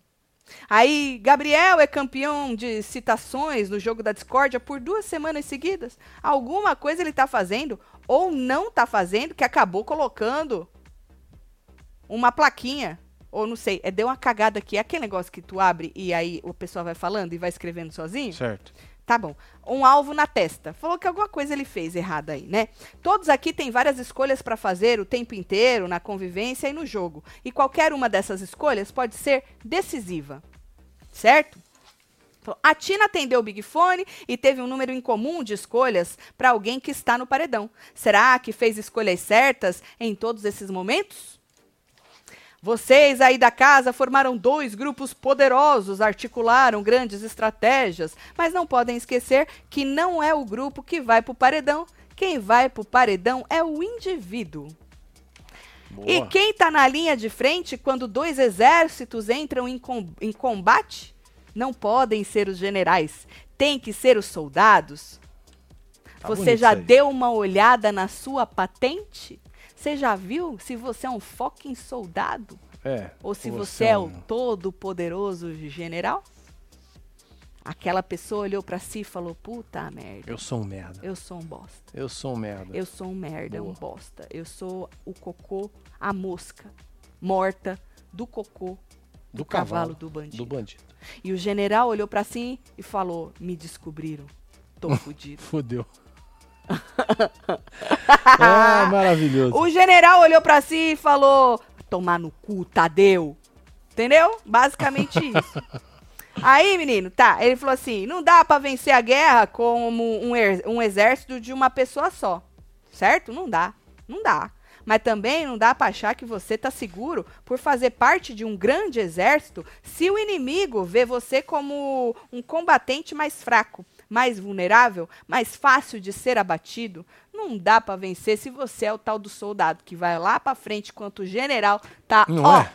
Aí, Gabriel é campeão de citações no jogo da discórdia por duas semanas seguidas. Alguma coisa ele tá fazendo ou não tá fazendo que acabou colocando uma plaquinha. Ou não sei, é, deu uma cagada aqui. É aquele negócio que tu abre e aí o pessoal vai falando e vai escrevendo sozinho? Certo. Tá bom. Um alvo na testa. Falou que alguma coisa ele fez errada aí, né? Todos aqui têm várias escolhas para fazer o tempo inteiro, na convivência e no jogo. E qualquer uma dessas escolhas pode ser decisiva. Certo? Falou, A Tina atendeu o Big Fone e teve um número incomum de escolhas para alguém que está no paredão. Será que fez escolhas certas em todos esses momentos? Vocês aí da casa formaram dois grupos poderosos, articularam grandes estratégias, mas não podem esquecer que não é o grupo que vai pro paredão. Quem vai pro paredão é o indivíduo. Boa. E quem tá na linha de frente quando dois exércitos entram em, com- em combate? Não podem ser os generais, tem que ser os soldados. Tá você já deu uma olhada na sua patente? Você já viu se você é um fucking soldado? É. Ou se você é o um- todo-poderoso general? Aquela pessoa olhou pra si e falou: Puta merda, Eu sou um merda. eu sou um bosta. Eu sou um merda. Eu sou um merda, um Boa. bosta. Eu sou o cocô, a mosca morta do cocô do, cavalo, do bandido. Do bandido. E o general olhou pra si e falou: Me descobriram. Tô (laughs) fudido. Fudeu. (laughs) ah, maravilhoso. o general olhou pra si e falou: Tomar no cu, Tadeu. Entendeu? Basicamente (laughs) isso. Aí, menino, tá. Ele falou assim: não dá pra vencer a guerra como um, um exército de uma pessoa só. Certo? Não dá. Não dá. Mas também não dá para achar que você tá seguro por fazer parte de um grande exército se o inimigo vê você como um combatente mais fraco, mais vulnerável, mais fácil de ser abatido. Não dá para vencer se você é o tal do soldado que vai lá para frente enquanto o general tá, Não ó, é?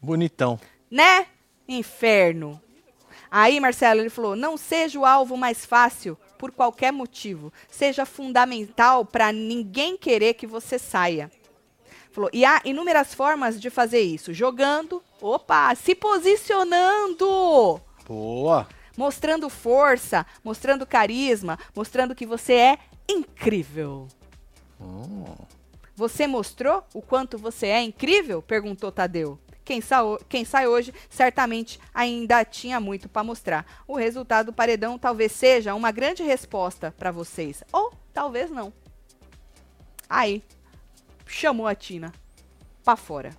Bonitão. né? Inferno. Aí, Marcelo, ele falou: não seja o alvo mais fácil por qualquer motivo. Seja fundamental para ninguém querer que você saia. Falou, e há inúmeras formas de fazer isso. Jogando, opa, se posicionando, Boa. Mostrando força, mostrando carisma, mostrando que você é incrível. Hum. Você mostrou o quanto você é incrível? Perguntou Tadeu. Quem, quem sai hoje certamente ainda tinha muito para mostrar. O resultado do paredão talvez seja uma grande resposta para vocês. Ou talvez não. Aí, chamou a Tina para fora.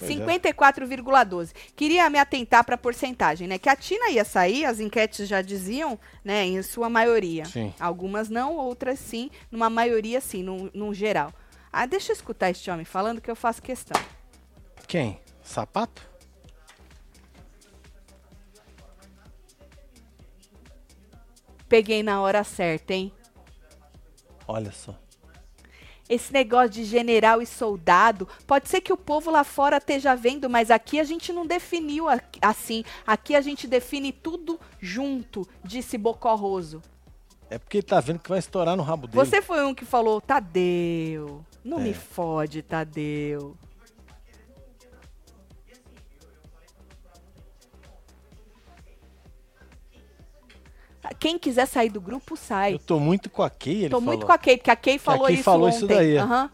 Pois é. 54,12. Queria me atentar para a porcentagem, né? Que a Tina ia sair, as enquetes já diziam, né? Em sua maioria. Sim. Algumas não, outras sim. Numa maioria sim, num, num geral. Ah, deixa eu escutar este homem falando que eu faço questão. Quem? Sapato? Peguei na hora certa, hein? Olha só. Esse negócio de general e soldado, pode ser que o povo lá fora esteja vendo, mas aqui a gente não definiu assim. Aqui a gente define tudo junto, disse Bocorroso. É porque ele tá vendo que vai estourar no rabo dele. Você foi um que falou, Tadeu, não É. me fode, Tadeu. Quem quiser sair do grupo, sai. Eu tô muito com a Kay, ele Tô falou. muito com a Kay, porque a Kay falou Kay isso falou ontem. isso daí. Aham.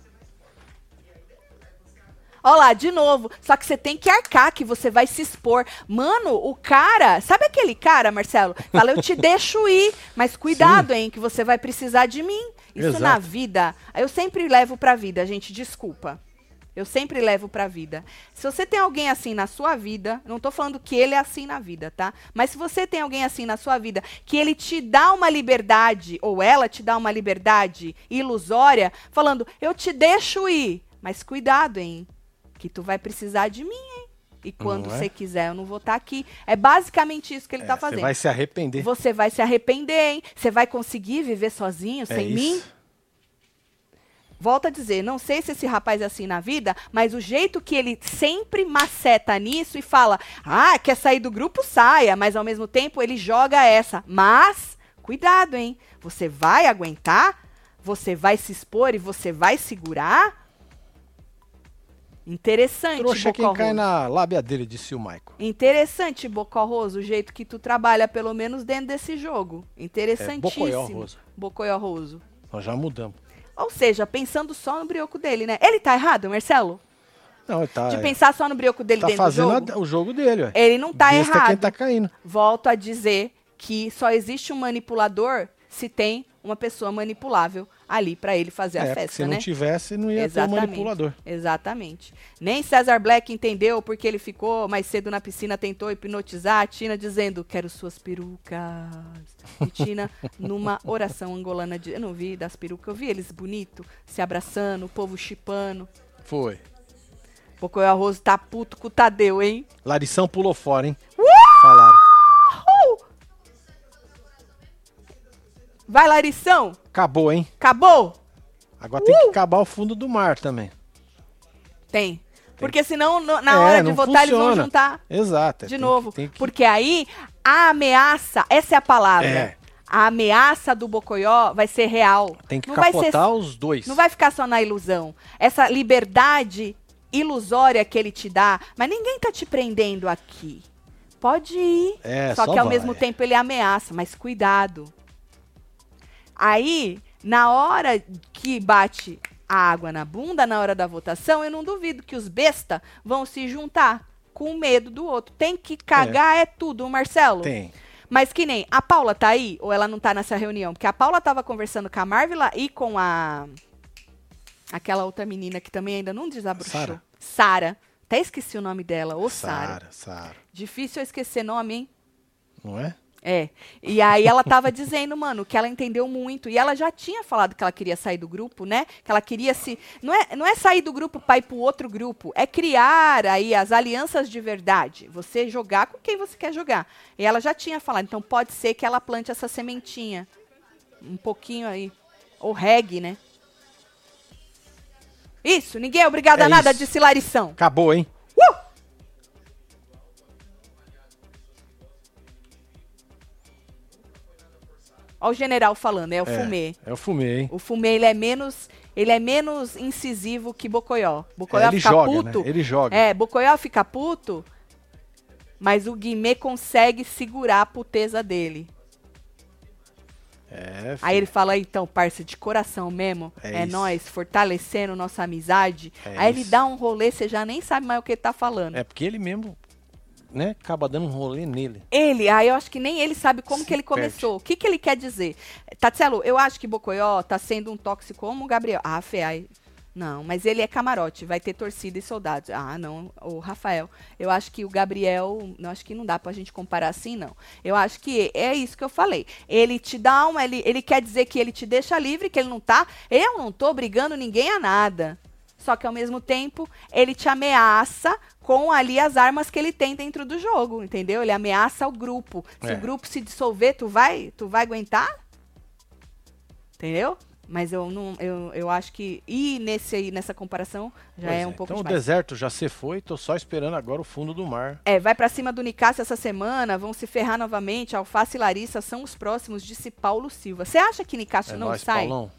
Ó lá, de novo. Só que você tem que arcar, que você vai se expor. Mano, o cara. Sabe aquele cara, Marcelo? Fala, eu te (laughs) deixo ir, mas cuidado, hein, que você vai precisar de mim. Isso Exato. na vida, eu sempre levo pra vida, gente, desculpa. Eu sempre levo pra vida. Se você tem alguém assim na sua vida, não tô falando que ele é assim na vida, tá? Mas se você tem alguém assim na sua vida, que ele te dá uma liberdade, ou ela te dá uma liberdade ilusória, falando, eu te deixo ir, mas cuidado, hein? Que tu vai precisar de mim, hein? E quando é? você quiser, eu não vou estar aqui. É basicamente isso que ele É, tá Você fazendo. vai se arrepender. Você vai se arrepender, hein? Você vai conseguir viver sozinho, É sem isso. mim? Volto a dizer, não sei se esse rapaz é assim na vida, mas o jeito que ele sempre maceta nisso e fala, ah, quer sair do grupo, saia, mas ao mesmo tempo ele joga essa. Mas, cuidado, hein? Você vai aguentar? Você vai se expor e você vai segurar? Interessante, Trouxa quem Bocorroso. cai na lábia dele, disse o Michael. Interessante, Bocorroso, o jeito que tu trabalha, pelo menos dentro desse jogo. É, Interessantíssimo. Bocoiorroso. Bocoiorroso. Nós já mudamos. Ou seja, pensando só no brioco dele, né? Ele tá errado, Marcelo? Não, ele tá, De pensar só no brioco dele tá dentro fazendo do jogo? a- o jogo dele, ué. Ele não tá Besta é errado. quem tá caindo. Volto a dizer que só existe um manipulador se tem uma pessoa manipulável ali pra ele fazer é, a festa, se né? não tivesse, não ia ter um manipulador. Exatamente. Nem César Black entendeu porque ele ficou mais cedo na piscina, tentou hipnotizar a Tina dizendo, quero suas perucas. E Tina, (laughs) numa oração angolana, de, eu não vi das perucas, eu vi eles bonito, se abraçando, o povo chipando. Foi. Pocoyo Arroz tá puto com o Tadeu, hein? Larissão pulou fora, hein? Uh! Falaram. Vai, Larição! Acabou, hein? Acabou? Agora tem Uh! que acabar o fundo do mar também. Tem. Porque senão, no- na É, hora de votar, eles vão funciona. juntar Exato. é, de tem novo. que- tem que- Porque aí, a ameaça, essa é a palavra. É. A ameaça do Bocoió vai ser real. Tem que não vai ser capotar os dois. Não vai ficar só na ilusão. Essa liberdade ilusória que ele te dá, mas ninguém tá te prendendo aqui. Pode ir. É, só, só que ao vai. mesmo tempo ele ameaça, mas cuidado. Aí, na hora que bate a água na bunda, na hora da votação, eu não duvido que os besta vão se juntar com medo do outro. Tem que cagar é, tudo, Marcelo. Tem. Mas que nem, a Paula tá aí ou ela não tá nessa reunião? Porque a Paula tava conversando com a Marvila e com a. Aquela outra menina que também ainda não desabrochou. Sara. Até esqueci o nome dela, Sara. Sara, Sara. Difícil eu esquecer nome, hein? Não é? É. E aí ela tava dizendo, mano, que ela entendeu muito. E ela já tinha falado que ela queria sair do grupo, né? Que ela queria se. Não é, não é sair do grupo para ir pro outro grupo. É criar aí as alianças de verdade. Você jogar com quem você quer jogar. E ela já tinha falado. Então pode ser que ela plante essa sementinha. Um pouquinho aí. Ou regue, né? Isso, ninguém é obrigado É a nada, isso. disse Larição. Acabou, hein? Olha o general falando, é o É, Fumê. É o fumê, hein? O Fumê, ele é menos, ele é menos incisivo que Bocoió. Bocoió É, ele fica joga, puto. né? Ele joga. É, Bocoió fica puto, mas o Guimê consegue segurar a puteza dele. É, Aí ele fala, então, parça, de coração mesmo, É é, nós, fortalecendo nossa amizade. É Aí ele isso. dá um rolê, você já nem sabe mais o que ele tá falando. É porque ele mesmo, né, acaba dando um rolê nele. Ele, aí eu acho que nem ele sabe como Se que ele perde. começou. O que, que ele quer dizer? Tatselo, eu acho que Bocoió tá sendo um tóxico como o Gabriel. Ah, Fê, aí- não, mas ele é camarote, vai ter torcida e soldados. Ah, não, o Rafael. Eu acho que o Gabriel, não acho que não dá pra gente comparar assim, não. Eu acho que é isso que eu falei. Ele te dá uma, ele, ele quer dizer que ele te deixa livre, que ele não tá. Eu não tô obrigando ninguém a nada. Só que ao mesmo tempo, ele te ameaça com ali as armas que ele tem dentro do jogo, entendeu? Ele ameaça o grupo. Se É. o grupo se dissolver, tu vai, tu vai aguentar? Entendeu? Mas eu não, eu, eu acho que e nesse aí, nessa comparação já Pois é um pouco Então o demais. deserto já se foi, tô só esperando agora o fundo do mar. É, vai pra cima do Nicásio essa semana, vão se ferrar novamente. Alface e Larissa são os próximos, disse Paulo Silva. Você acha que Nicásio É não nóis, sai? Paulão.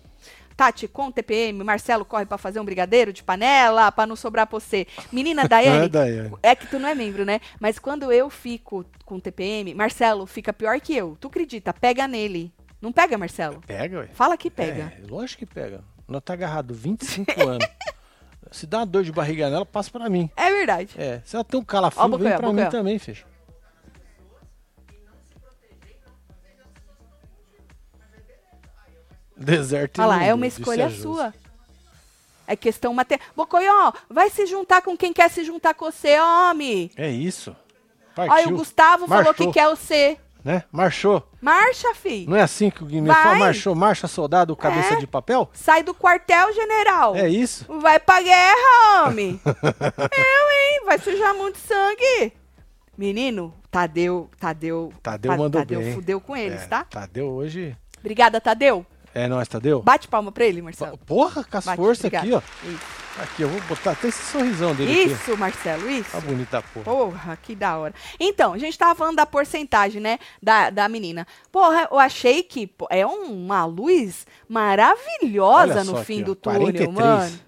Tati, com TPM, Marcelo corre pra fazer um brigadeiro de panela, pra não sobrar pra você. Menina (laughs) É, Daiane, Daiane. é que tu não é membro, né? Mas quando eu fico com TPM, Marcelo fica pior que eu. Tu acredita? Pega nele. Não pega, Marcelo? Pega, ué. Fala que pega. É, lógico que pega. Nós tá agarrado 25 anos. (laughs) Se dá uma dor de barriga nela, passa pra mim. É, verdade. É, se ela tem um calafrio, Ó, vem pra mim também, fecha. Deserto Olha lá, é uma disse escolha sua. É questão material. Bocoió, vai se juntar com quem quer se juntar com você, homem. É isso. Olha, Partiu. o Gustavo falou Marchou. que quer você. Né? Marchou. Marcha, fi. Não é assim que o Guimê fala? Marchou, marcha soldado, cabeça É. de papel? Sai do quartel, general. É isso. Vai pra guerra, homem. (laughs) Eu, hein? Vai sujar muito sangue. Menino, Tadeu, Tadeu. Tadeu Ta- mandou Tadeu bem. fudeu com eles, É, tá? Tadeu hoje. Obrigada, Tadeu. É nóis, Tadeu? Bate palma pra ele, Marcelo. Porra, com as Bate, forças aqui, ó. Isso, Aqui, eu vou botar até esse sorrisão dele aqui. Isso, Marcelo, isso. Tá bonita a porra. Porra, que da hora. Então, a gente tava falando da porcentagem, né? Da, da menina. Porra, eu achei que é um- uma luz maravilhosa no fim aqui, ó, do túnel, 43. mano.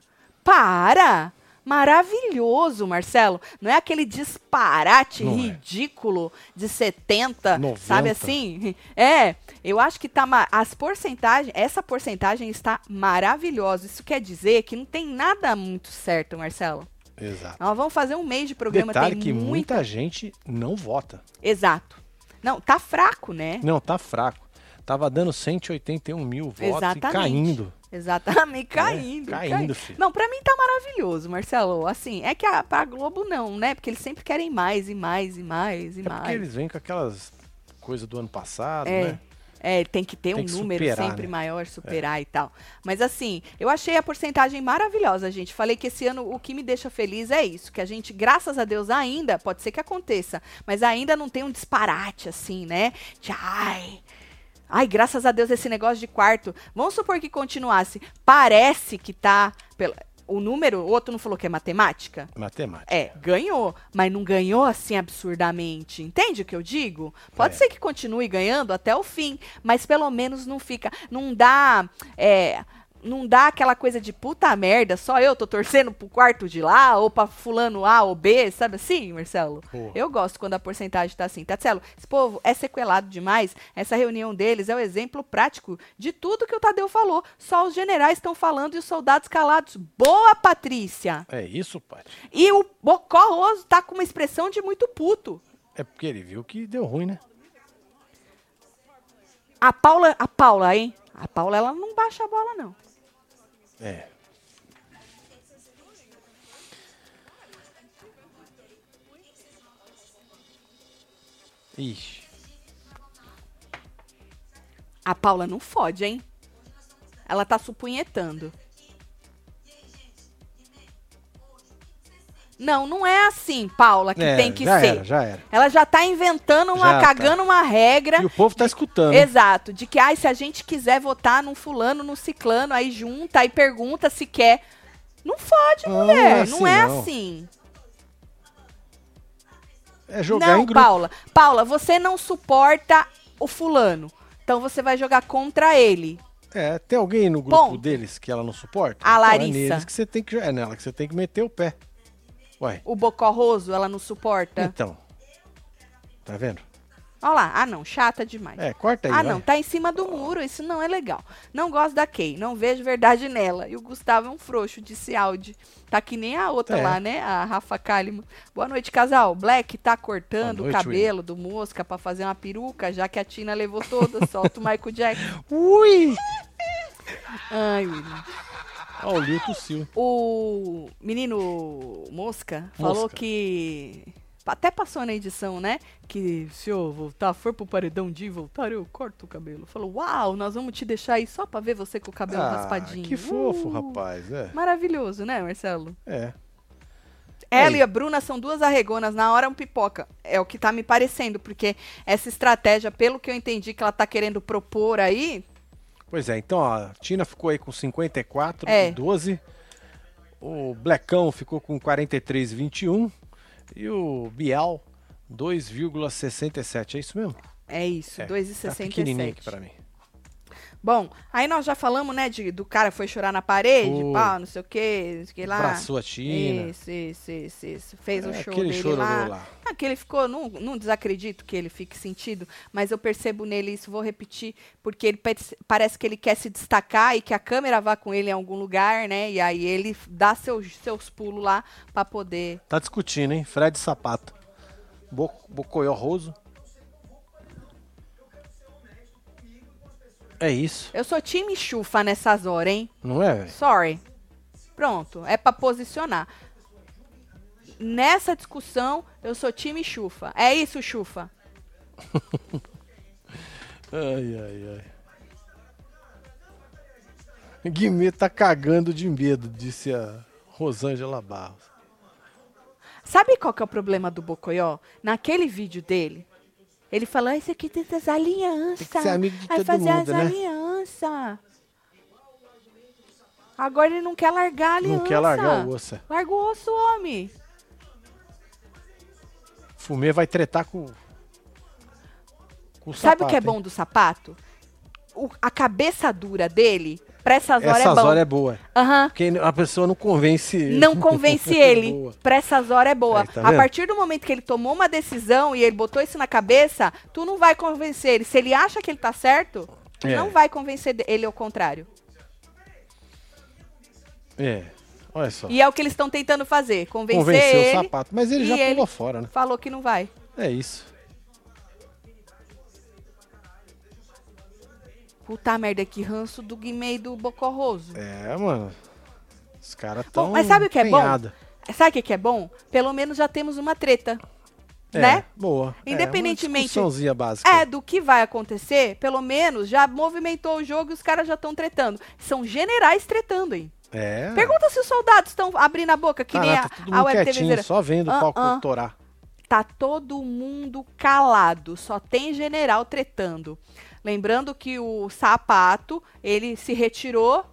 Para! Maravilhoso, Marcelo. Não é aquele disparate Não é. ridículo de 70, 90. sabe assim? É, eu acho que tá as porcentagens, essa porcentagem está maravilhosa. Isso quer dizer que não tem nada muito certo, Marcelo. Exato. Nós vamos fazer um mês de programa, Detalhe tem que muita... muita gente não vota. Exato. Não, tá fraco, né? Não, tá fraco. Tava dando 181 mil votos Exatamente. e caindo. Exatamente, (laughs) caindo. caindo, caindo. filho. Não, pra mim tá maravilhoso, Marcelo. Assim, é que a, pra Globo não, né? Porque eles sempre querem mais e mais e mais e É porque mais. eles vêm com aquelas coisas do ano passado, É. né? É, tem que ter Tem um que número superar, sempre né? maior, superar e tal. Mas assim, eu achei a porcentagem maravilhosa, gente. Falei que esse ano o que me deixa feliz é isso, que a gente, graças a Deus, ainda, pode ser que aconteça, mas ainda não tem um disparate assim, né? De ai. Ai, graças a Deus esse negócio de quarto. Vamos supor que continuasse. Parece que tá pela- o número, o outro não falou que é matemática? Matemática. É, ganhou, mas não ganhou assim absurdamente. Entende o que eu digo? Pode É. ser que continue ganhando até o fim, mas pelo menos não fica, não dá, é, não dá aquela coisa de puta merda, só eu tô torcendo pro quarto de lá ou pra fulano A ou B, sabe assim, Marcelo? Boa. Eu gosto quando a porcentagem tá assim. Tadeu, esse povo é sequelado demais. Essa reunião deles é o exemplo prático de tudo que o Tadeu falou. Só os generais estão falando e os soldados calados. Boa, Patrícia! É isso, Paty. E o Bocó Roso tá com uma expressão de muito puto. É porque ele viu que deu ruim, né? A Paula, a Paula, hein? A Paula ela não baixa a bola, não. É. Ixi. A Paula não fode, hein? Ela tá supunhetando. Não, não é assim, Paula, que É, tem que já ser. Era, já era. Ela já tá inventando uma, Já tá. cagando uma regra. E o povo tá escutando. Exato, de que ai, se a gente quiser votar num fulano, num ciclano, aí junta e pergunta se quer. Não fode, Não, mulher. não Não é é assim, não. assim. É jogar não, em grupo. Paula. Paula, você não suporta o fulano. Então você vai jogar contra ele. É, tem alguém no grupo Ponto. deles que ela não suporta? A Então, Larissa. É neles que você tem que é nela que você tem que meter o pé. Ué, O Bocorroso, ela não suporta. então. Tá vendo? Olha lá. Ah, não. Chata demais. É, corta aí. ah, vai. não. Tá em cima do muro. Isso não é legal. Não gosto da Kay. Não vejo verdade nela. E o Gustavo é um frouxo, disse Audi. Tá que nem a outra É. lá, né? A Rafa Kalimann. Boa noite, casal. Black tá cortando Boa o noite, cabelo do Mosca pra fazer uma peruca, já que a Tina levou toda. Solta o Michael Jackson. (laughs) Ui! Ai, William. Ó, o tossiu. O menino Mosca falou Mosca. que. Até passou na edição, né? Que se eu voltar, for pro paredão de voltar, eu corto o cabelo. Falou, uau, nós vamos te deixar aí só pra ver você com o cabelo Ah, raspadinho. que fofo, Uh, rapaz. É. Maravilhoso, né, Marcelo? É. Ela Aí. e a Bruna são duas arregonas, na hora um pipoca. É o que tá me parecendo, porque essa estratégia, pelo que eu entendi que ela tá querendo propor aí, Pois é, então ó, a Tina ficou aí com 54 É. e 12. O Blackão ficou com 43 e 21. E o Bial 2,67. É isso mesmo? é isso, É, 2,67. Tá pequenininho aqui pra mim. Bom, aí nós já falamos, né, de, do cara foi chorar na parede, pá, não sei o que, não sei o que lá. Abraçou a Tina. Isso, isso, isso, isso. Fez o É, show aquele dele lá. lá. Ah, que ele ficou, não, não desacredito que ele fique sentido, mas eu percebo nele isso, vou repetir, porque ele parece- que ele quer se destacar e que a câmera vá com ele em algum lugar, né? E aí ele dá seus, seus pulos lá pra poder. Tá discutindo, hein? Fred Sapato. Bo Bocoió É isso, Eu sou time chufa nessas horas, hein? não é, velho? Sorry. Pronto, é pra posicionar. Nessa discussão, eu sou time chufa. É isso, chufa. (laughs) Ai, ai, ai. Guimê tá cagando de medo, disse a Rosângela Barros. Sabe qual que é o problema do Bocoió? Naquele vídeo dele, ele falou, esse aqui tem as alianças. Tem que ser amigo de Vai todo fazer mundo, as né?" alianças. Agora ele não quer largar a aliança. Não quer largar o osso. é. Larga o osso, homem. Fumê vai tretar com, com o Sabe o que é hein? bom do sapato? O- a cabeça dura dele, pra essas horas Essas é bom. horas é boa. Aham. Porque a pessoa não convence ele. não convence (laughs) É ele. Pra essas horas é boa. Tá a partir do momento que ele tomou uma decisão e ele botou isso na cabeça, tu não vai convencer ele. Se ele acha que ele tá certo, tu É. não vai convencer ele ao contrário. É, olha só. E é o que eles estão tentando fazer, convencer Convenceu ele. o sapato. Mas ele já ele- pulou fora, né? Falou que não vai. É isso. Puta merda, que ranço do Guimê e do Bocorroso. É, mano. Os caras tão Bom, mas sabe o que é bom? Sabe o que que é bom? Pelo menos já temos uma treta. É, né? Boa. Independentemente- É, uma discussãozinha básica. É, do que vai acontecer, pelo menos já movimentou o jogo e os caras já estão tretando. São generais tretando, hein? É. Pergunta se os soldados estão abrindo a boca, que Ah, nem a, tá a mundo Web TVzeira. só vendo o Ah, palco ah. torar. Tá todo mundo calado, só tem general tretando. Lembrando que o Sapato, ele se retirou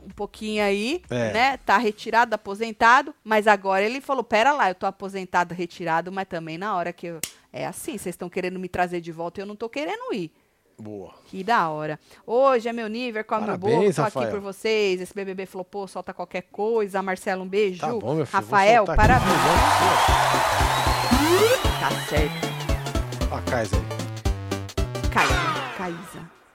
um pouquinho aí, É. né? Tá retirado, aposentado, mas agora ele falou: "Pera lá, eu tô aposentado, retirado, mas também na hora que eu é assim, vocês estão querendo me trazer de volta e eu não tô querendo ir". Boa. Que da hora. Hoje é meu nível, come meu Parabéns, bolo, tô aqui por vocês. Esse BBB flopou, solta qualquer coisa. Marcelo, um beijo. Tá bom, meu filho. Rafael, aqui. parabéns. Vou Tá certo. Ó, a Kaiser.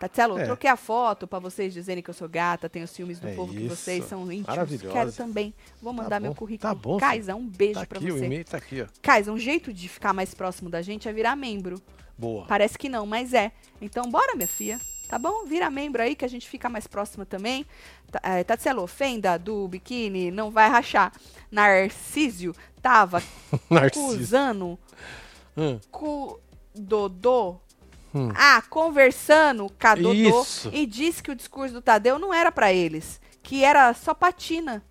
Tatielo, É. troquei a foto pra vocês dizerem que eu sou gata, tenho ciúmes do É povo que isso. vocês são íntimos. Quero também. Vou mandar meu bom. currículo. Tá bom, Kaisa, um beijo Tá pra aqui, o você. e-mail tá aqui, ó. Kaisa, um jeito de ficar mais próximo da gente é virar membro. Boa. Parece que não, mas é. Então, bora, minha filha. Tá bom? Vira membro aí que a gente fica mais próxima também. Ta- é, Tatselo, fenda do biquíni não vai rachar. Narcísio tava (laughs) Narciso. acusando Hum. cu Dodô Hum. Ah, conversando com a Dodô Isso. e disse que o discurso do Tadeu não era pra eles, que era só patina.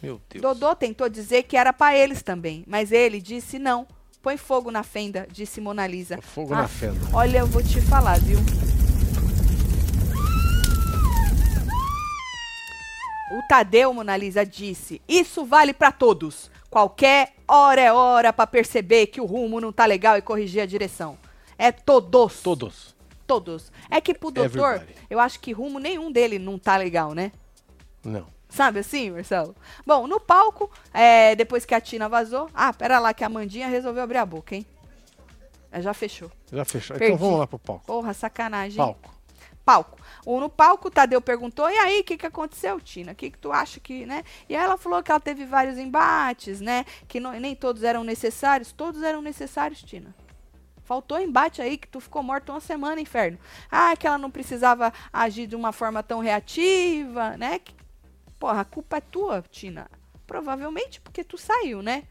Meu Deus. Dodô tentou dizer que era pra eles também, mas ele disse não. Põe fogo na fenda, disse Mona Lisa. Fogo Ah, na fenda. Olha, eu vou te falar, viu? O Tadeu, Mona Lisa, disse: Isso vale pra todos. Qualquer hora é hora pra perceber que o rumo não tá legal e corrigir a direção. É todos. Todos. Todos. É que pro doutor, Everybody. eu acho que rumo nenhum dele não tá legal, né? Não. Sabe assim, Marcelo? Bom, no palco, é, depois que a Tina vazou. Ah, pera lá, que a Mandinha resolveu abrir a boca, hein? É, Já fechou. Já fechou. Perdi. Então vamos lá pro palco. Porra, sacanagem. Palco. palco. Ou no palco, o Tadeu perguntou, e aí, o que, que aconteceu, Tina? O que, que tu acha que, né? E aí ela falou que ela teve vários embates, né? Que não- nem todos eram necessários. Todos eram necessários, Tina. Faltou embate aí, que tu ficou morto uma semana, inferno. Ah, que ela não precisava agir de uma forma tão reativa, né? Que- porra, a culpa é tua, Tina. Provavelmente porque tu saiu, né?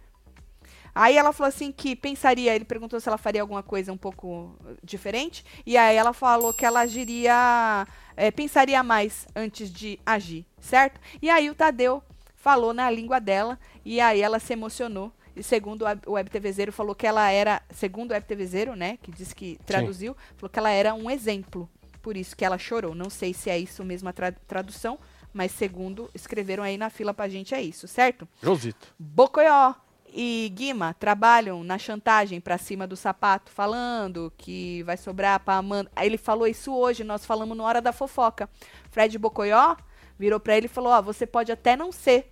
Aí ela falou assim que pensaria, ele perguntou se ela faria alguma coisa um pouco diferente, e aí ela falou que ela agiria, eh, pensaria mais antes de agir, certo? E aí o Tadeu falou na língua dela, e aí ela se emocionou. E segundo o Web- o WebTVzeiro, falou que ela era, segundo o WebTVzeiro, né, que disse que traduziu, falou que ela era um exemplo. Por isso que ela chorou. Não sei se é isso mesmo a tra- tradução, mas segundo escreveram aí na fila pra gente é isso, certo? Josito. Bocoió e Guima trabalham na chantagem pra cima do sapato, falando que vai sobrar pra Amanda. Aí ele falou isso hoje, nós falamos na hora da fofoca. Fred Bocoió virou pra ele e falou: Ó, você pode até não ser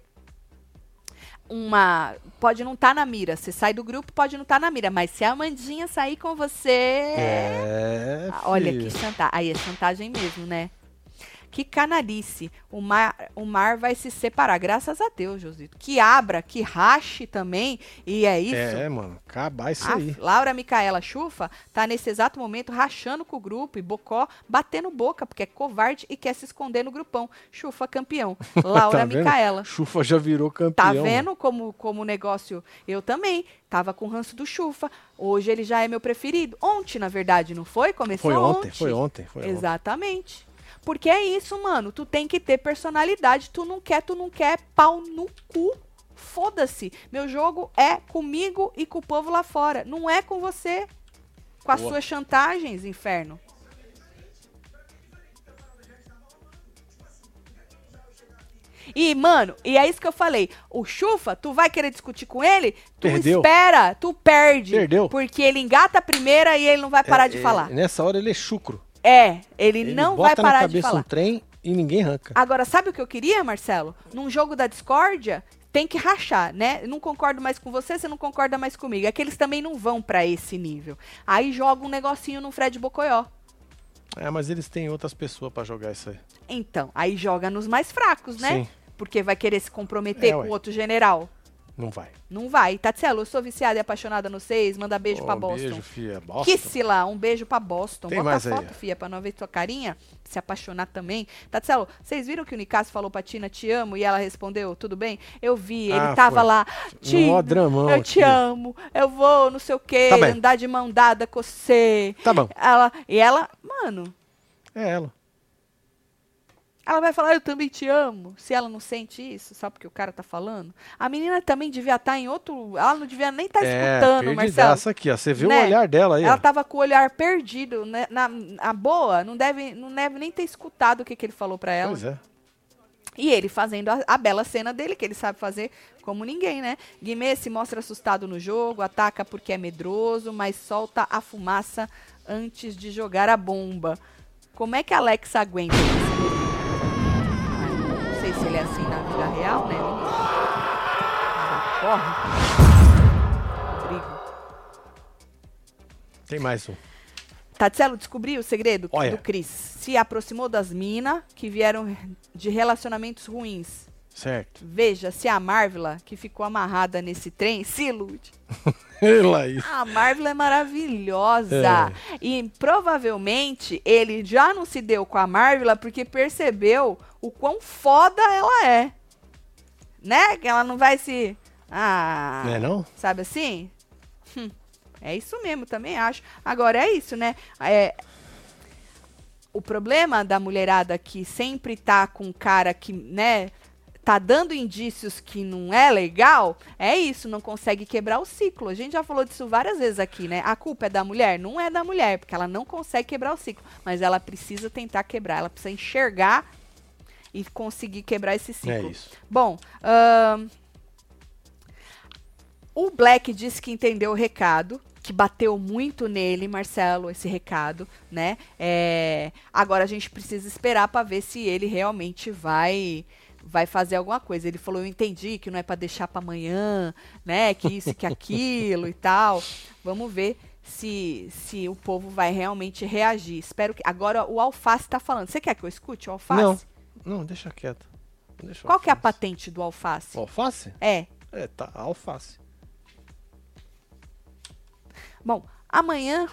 uma. Pode não estar na mira. Você sai do grupo, pode não estar na mira. Mas se a Amandinha sair com você. É. Ah, Olha que chantagem. Aí é chantagem mesmo, né? Que canalice. O mar, o mar vai se separar. Graças a Deus, Josito. Que abra, que rache também. E é isso. É, mano. Acabar isso A aí. Laura Micaela Chufa tá nesse exato momento rachando com o grupo e Bocó batendo boca, porque é covarde e quer se esconder no grupão. Chufa campeão. (laughs) Laura Tá? Micaela. Chufa já virou campeão. Tá mano. vendo como, como o negócio. Eu também. Tava com o ranço do Chufa. Hoje ele já é meu preferido. Ontem, na verdade, não foi? Começou Foi ontem, ontem. foi ontem, foi ontem. Porque é isso, mano. Tu tem que ter personalidade. Tu não quer, tu não quer pau no cu. Foda-se. Meu jogo é comigo e com o povo lá fora. Não é com você. Com as Boa. suas chantagens, inferno. E, mano, e é isso que eu falei. O Chufa, tu vai querer discutir com ele? Tu Perdeu. espera, tu perde. Perdeu. Porque ele engata a primeira e ele não vai parar É, de é, falar. Nessa hora ele é chucro. É, ele, Ele não bota vai parar na de cabeça falar. um trem e ninguém arranca. Agora, sabe o que eu queria, Marcelo? Num jogo da discórdia, tem que rachar, né? Não concordo mais com você, você não concorda mais comigo. É que eles também não vão pra esse nível. Aí joga um negocinho no Fred Bocoió. É, mas eles têm outras pessoas pra jogar isso aí. Então, aí joga nos mais fracos, né? Sim. Porque vai querer se comprometer É, com ué. outro general. Não vai. Não vai. Tatselo, eu sou viciada e apaixonada no seis. Manda beijo Ô, pra um Boston. Beijo, filha. Boston. Kissila, um beijo pra Boston. Tem Bota mais a aí, foto, ó. fia, pra não ver tua carinha. Se apaixonar também. Tatselo, vocês viram que o Nicasso falou pra Tina, te amo, e ela respondeu, tudo bem? Eu vi, ele Ah, tava foi. lá, Tina, dramão eu te aqui. amo, eu vou, não sei o quê, Tá bem. andar de mão dada com você. Tá bom. Ela, e ela, mano, É ela. Ela vai falar, eu também te amo, se ela não sente isso, só porque o cara tá falando. A menina também devia estar em outro, ela não devia nem estar é, escutando, Marcelo. aqui, ó. Você vê Né? o olhar dela aí, Ela ó. tava com o olhar perdido, né? Na, a boa, não deve, não deve nem ter escutado o que, que ele falou pra ela. Pois é. E ele fazendo a, a bela cena dele, que ele sabe fazer como ninguém, né? Guimê se mostra assustado no jogo, ataca porque é medroso, mas solta a fumaça antes de jogar a bomba. Como é que a Alex aguenta isso? Sei se ele é assim na vida real, né? Corre. Rodrigo. Tem mais um. Tatselo descobriu o segredo Olha. do Cris. Se aproximou das minas que vieram de relacionamentos ruins. Certo. Veja se a Marvela, que ficou amarrada nesse trem, se ilude. (laughs) A Marvela é maravilhosa. E provavelmente ele já não se deu com a Marvela porque percebeu o quão foda ela é. Né? Que ela não vai se. Ah. Não é não? Sabe assim? Hum. É isso mesmo, também acho. Agora é isso, né? É, o problema da mulherada que sempre tá com um cara que, né, tá dando indícios que não é legal, é isso, não consegue quebrar o ciclo. A gente já falou disso várias vezes aqui, né? A culpa é da mulher? Não é da mulher, porque ela não consegue quebrar o ciclo, mas ela precisa tentar quebrar, ela precisa enxergar e conseguir quebrar esse ciclo. É isso. Bom, uh, o Black disse que entendeu o recado, que bateu muito nele, Marcelo, esse recado, né? É, agora a gente precisa esperar para ver se ele realmente vai vai fazer alguma coisa. Ele falou: Eu entendi que não é para deixar para amanhã, né? Que isso, que aquilo e tal. Vamos ver se, se o povo vai realmente reagir. Espero que. Agora o Alface está falando. Você quer que eu escute o Alface? Não, não, deixa quieto. Deixa Qual que é a patente do Alface? O alface? É. É, tá, alface. Bom, amanhã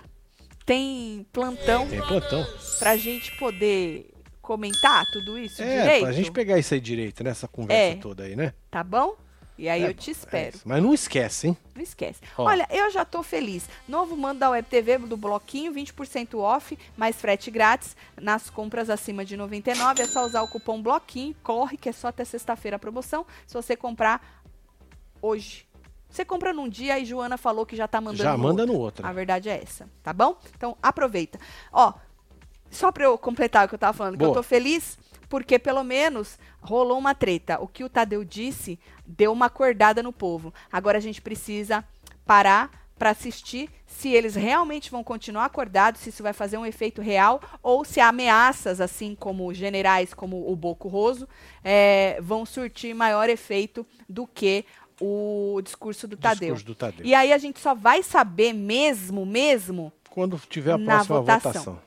tem plantão. Tem plantão. Pra gente poder comentar tudo isso é, direito? pra gente pegar isso aí direito, nessa conversa é. toda aí, né? Tá bom? E aí é, eu te espero. É Mas não esquece, hein? Não esquece. Ó. Olha, eu já tô feliz. Novo mando da Web TV do Bloquinho, 20% off, mais frete grátis nas compras acima de 99. É só usar o cupom Bloquinho. Corre, que é só até sexta-feira a promoção. Se você comprar hoje. Você compra num dia e Joana falou que já tá mandando Já no manda outro. no outro. A verdade é essa, tá bom? Então aproveita. Ó, só para eu completar o que eu tava falando, Boa. que eu tô feliz porque pelo menos rolou uma treta. O que o Tadeu disse deu uma acordada no povo. Agora a gente precisa parar para assistir se eles realmente vão continuar acordados, se isso vai fazer um efeito real ou se ameaças, assim como generais como o Boco Roso, é, vão surtir maior efeito do que o discurso do Tadeu. discurso do Tadeu. E aí a gente só vai saber mesmo, mesmo quando tiver a próxima votação. votação.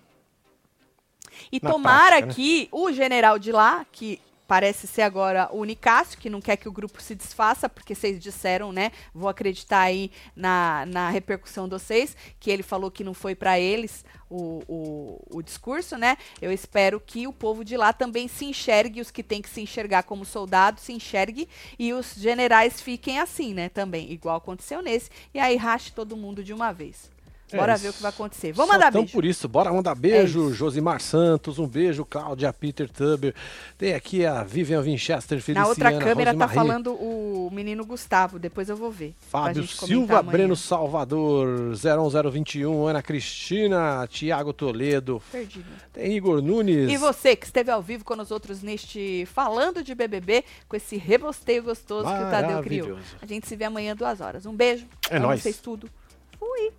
E Na tomara prática, né? que o general de lá, que parece ser agora o Unicácio, que não quer que o grupo se desfaça, porque vocês disseram, né? Vou acreditar aí na, na repercussão de vocês, que ele falou que não foi para eles o, o, o, discurso, né? Eu espero que o povo de lá também se enxergue, os que têm que se enxergar como soldados se enxergue, e os generais fiquem assim, né? Também, igual aconteceu nesse, e aí rache todo mundo de uma vez. Bora é ver o que vai acontecer. Vamos mandar beijo. por isso, bora mandar beijo. É Josimar Santos, um beijo. Cláudia Peter Tuber. Tem aqui a Vivian Winchester, Feliciana, Na outra câmera tá falando o menino Gustavo, depois eu vou ver. Fábio Silva, Breno Salvador, 01021, Ana Cristina, Tiago Toledo. Perdido. Tem Igor Nunes. E você que esteve ao vivo com nós outros neste Falando de BBB, com esse rebosteio gostoso que o Tadeu criou. A gente se vê amanhã duas horas. Um beijo. É nóis. vocês tudo. Fui.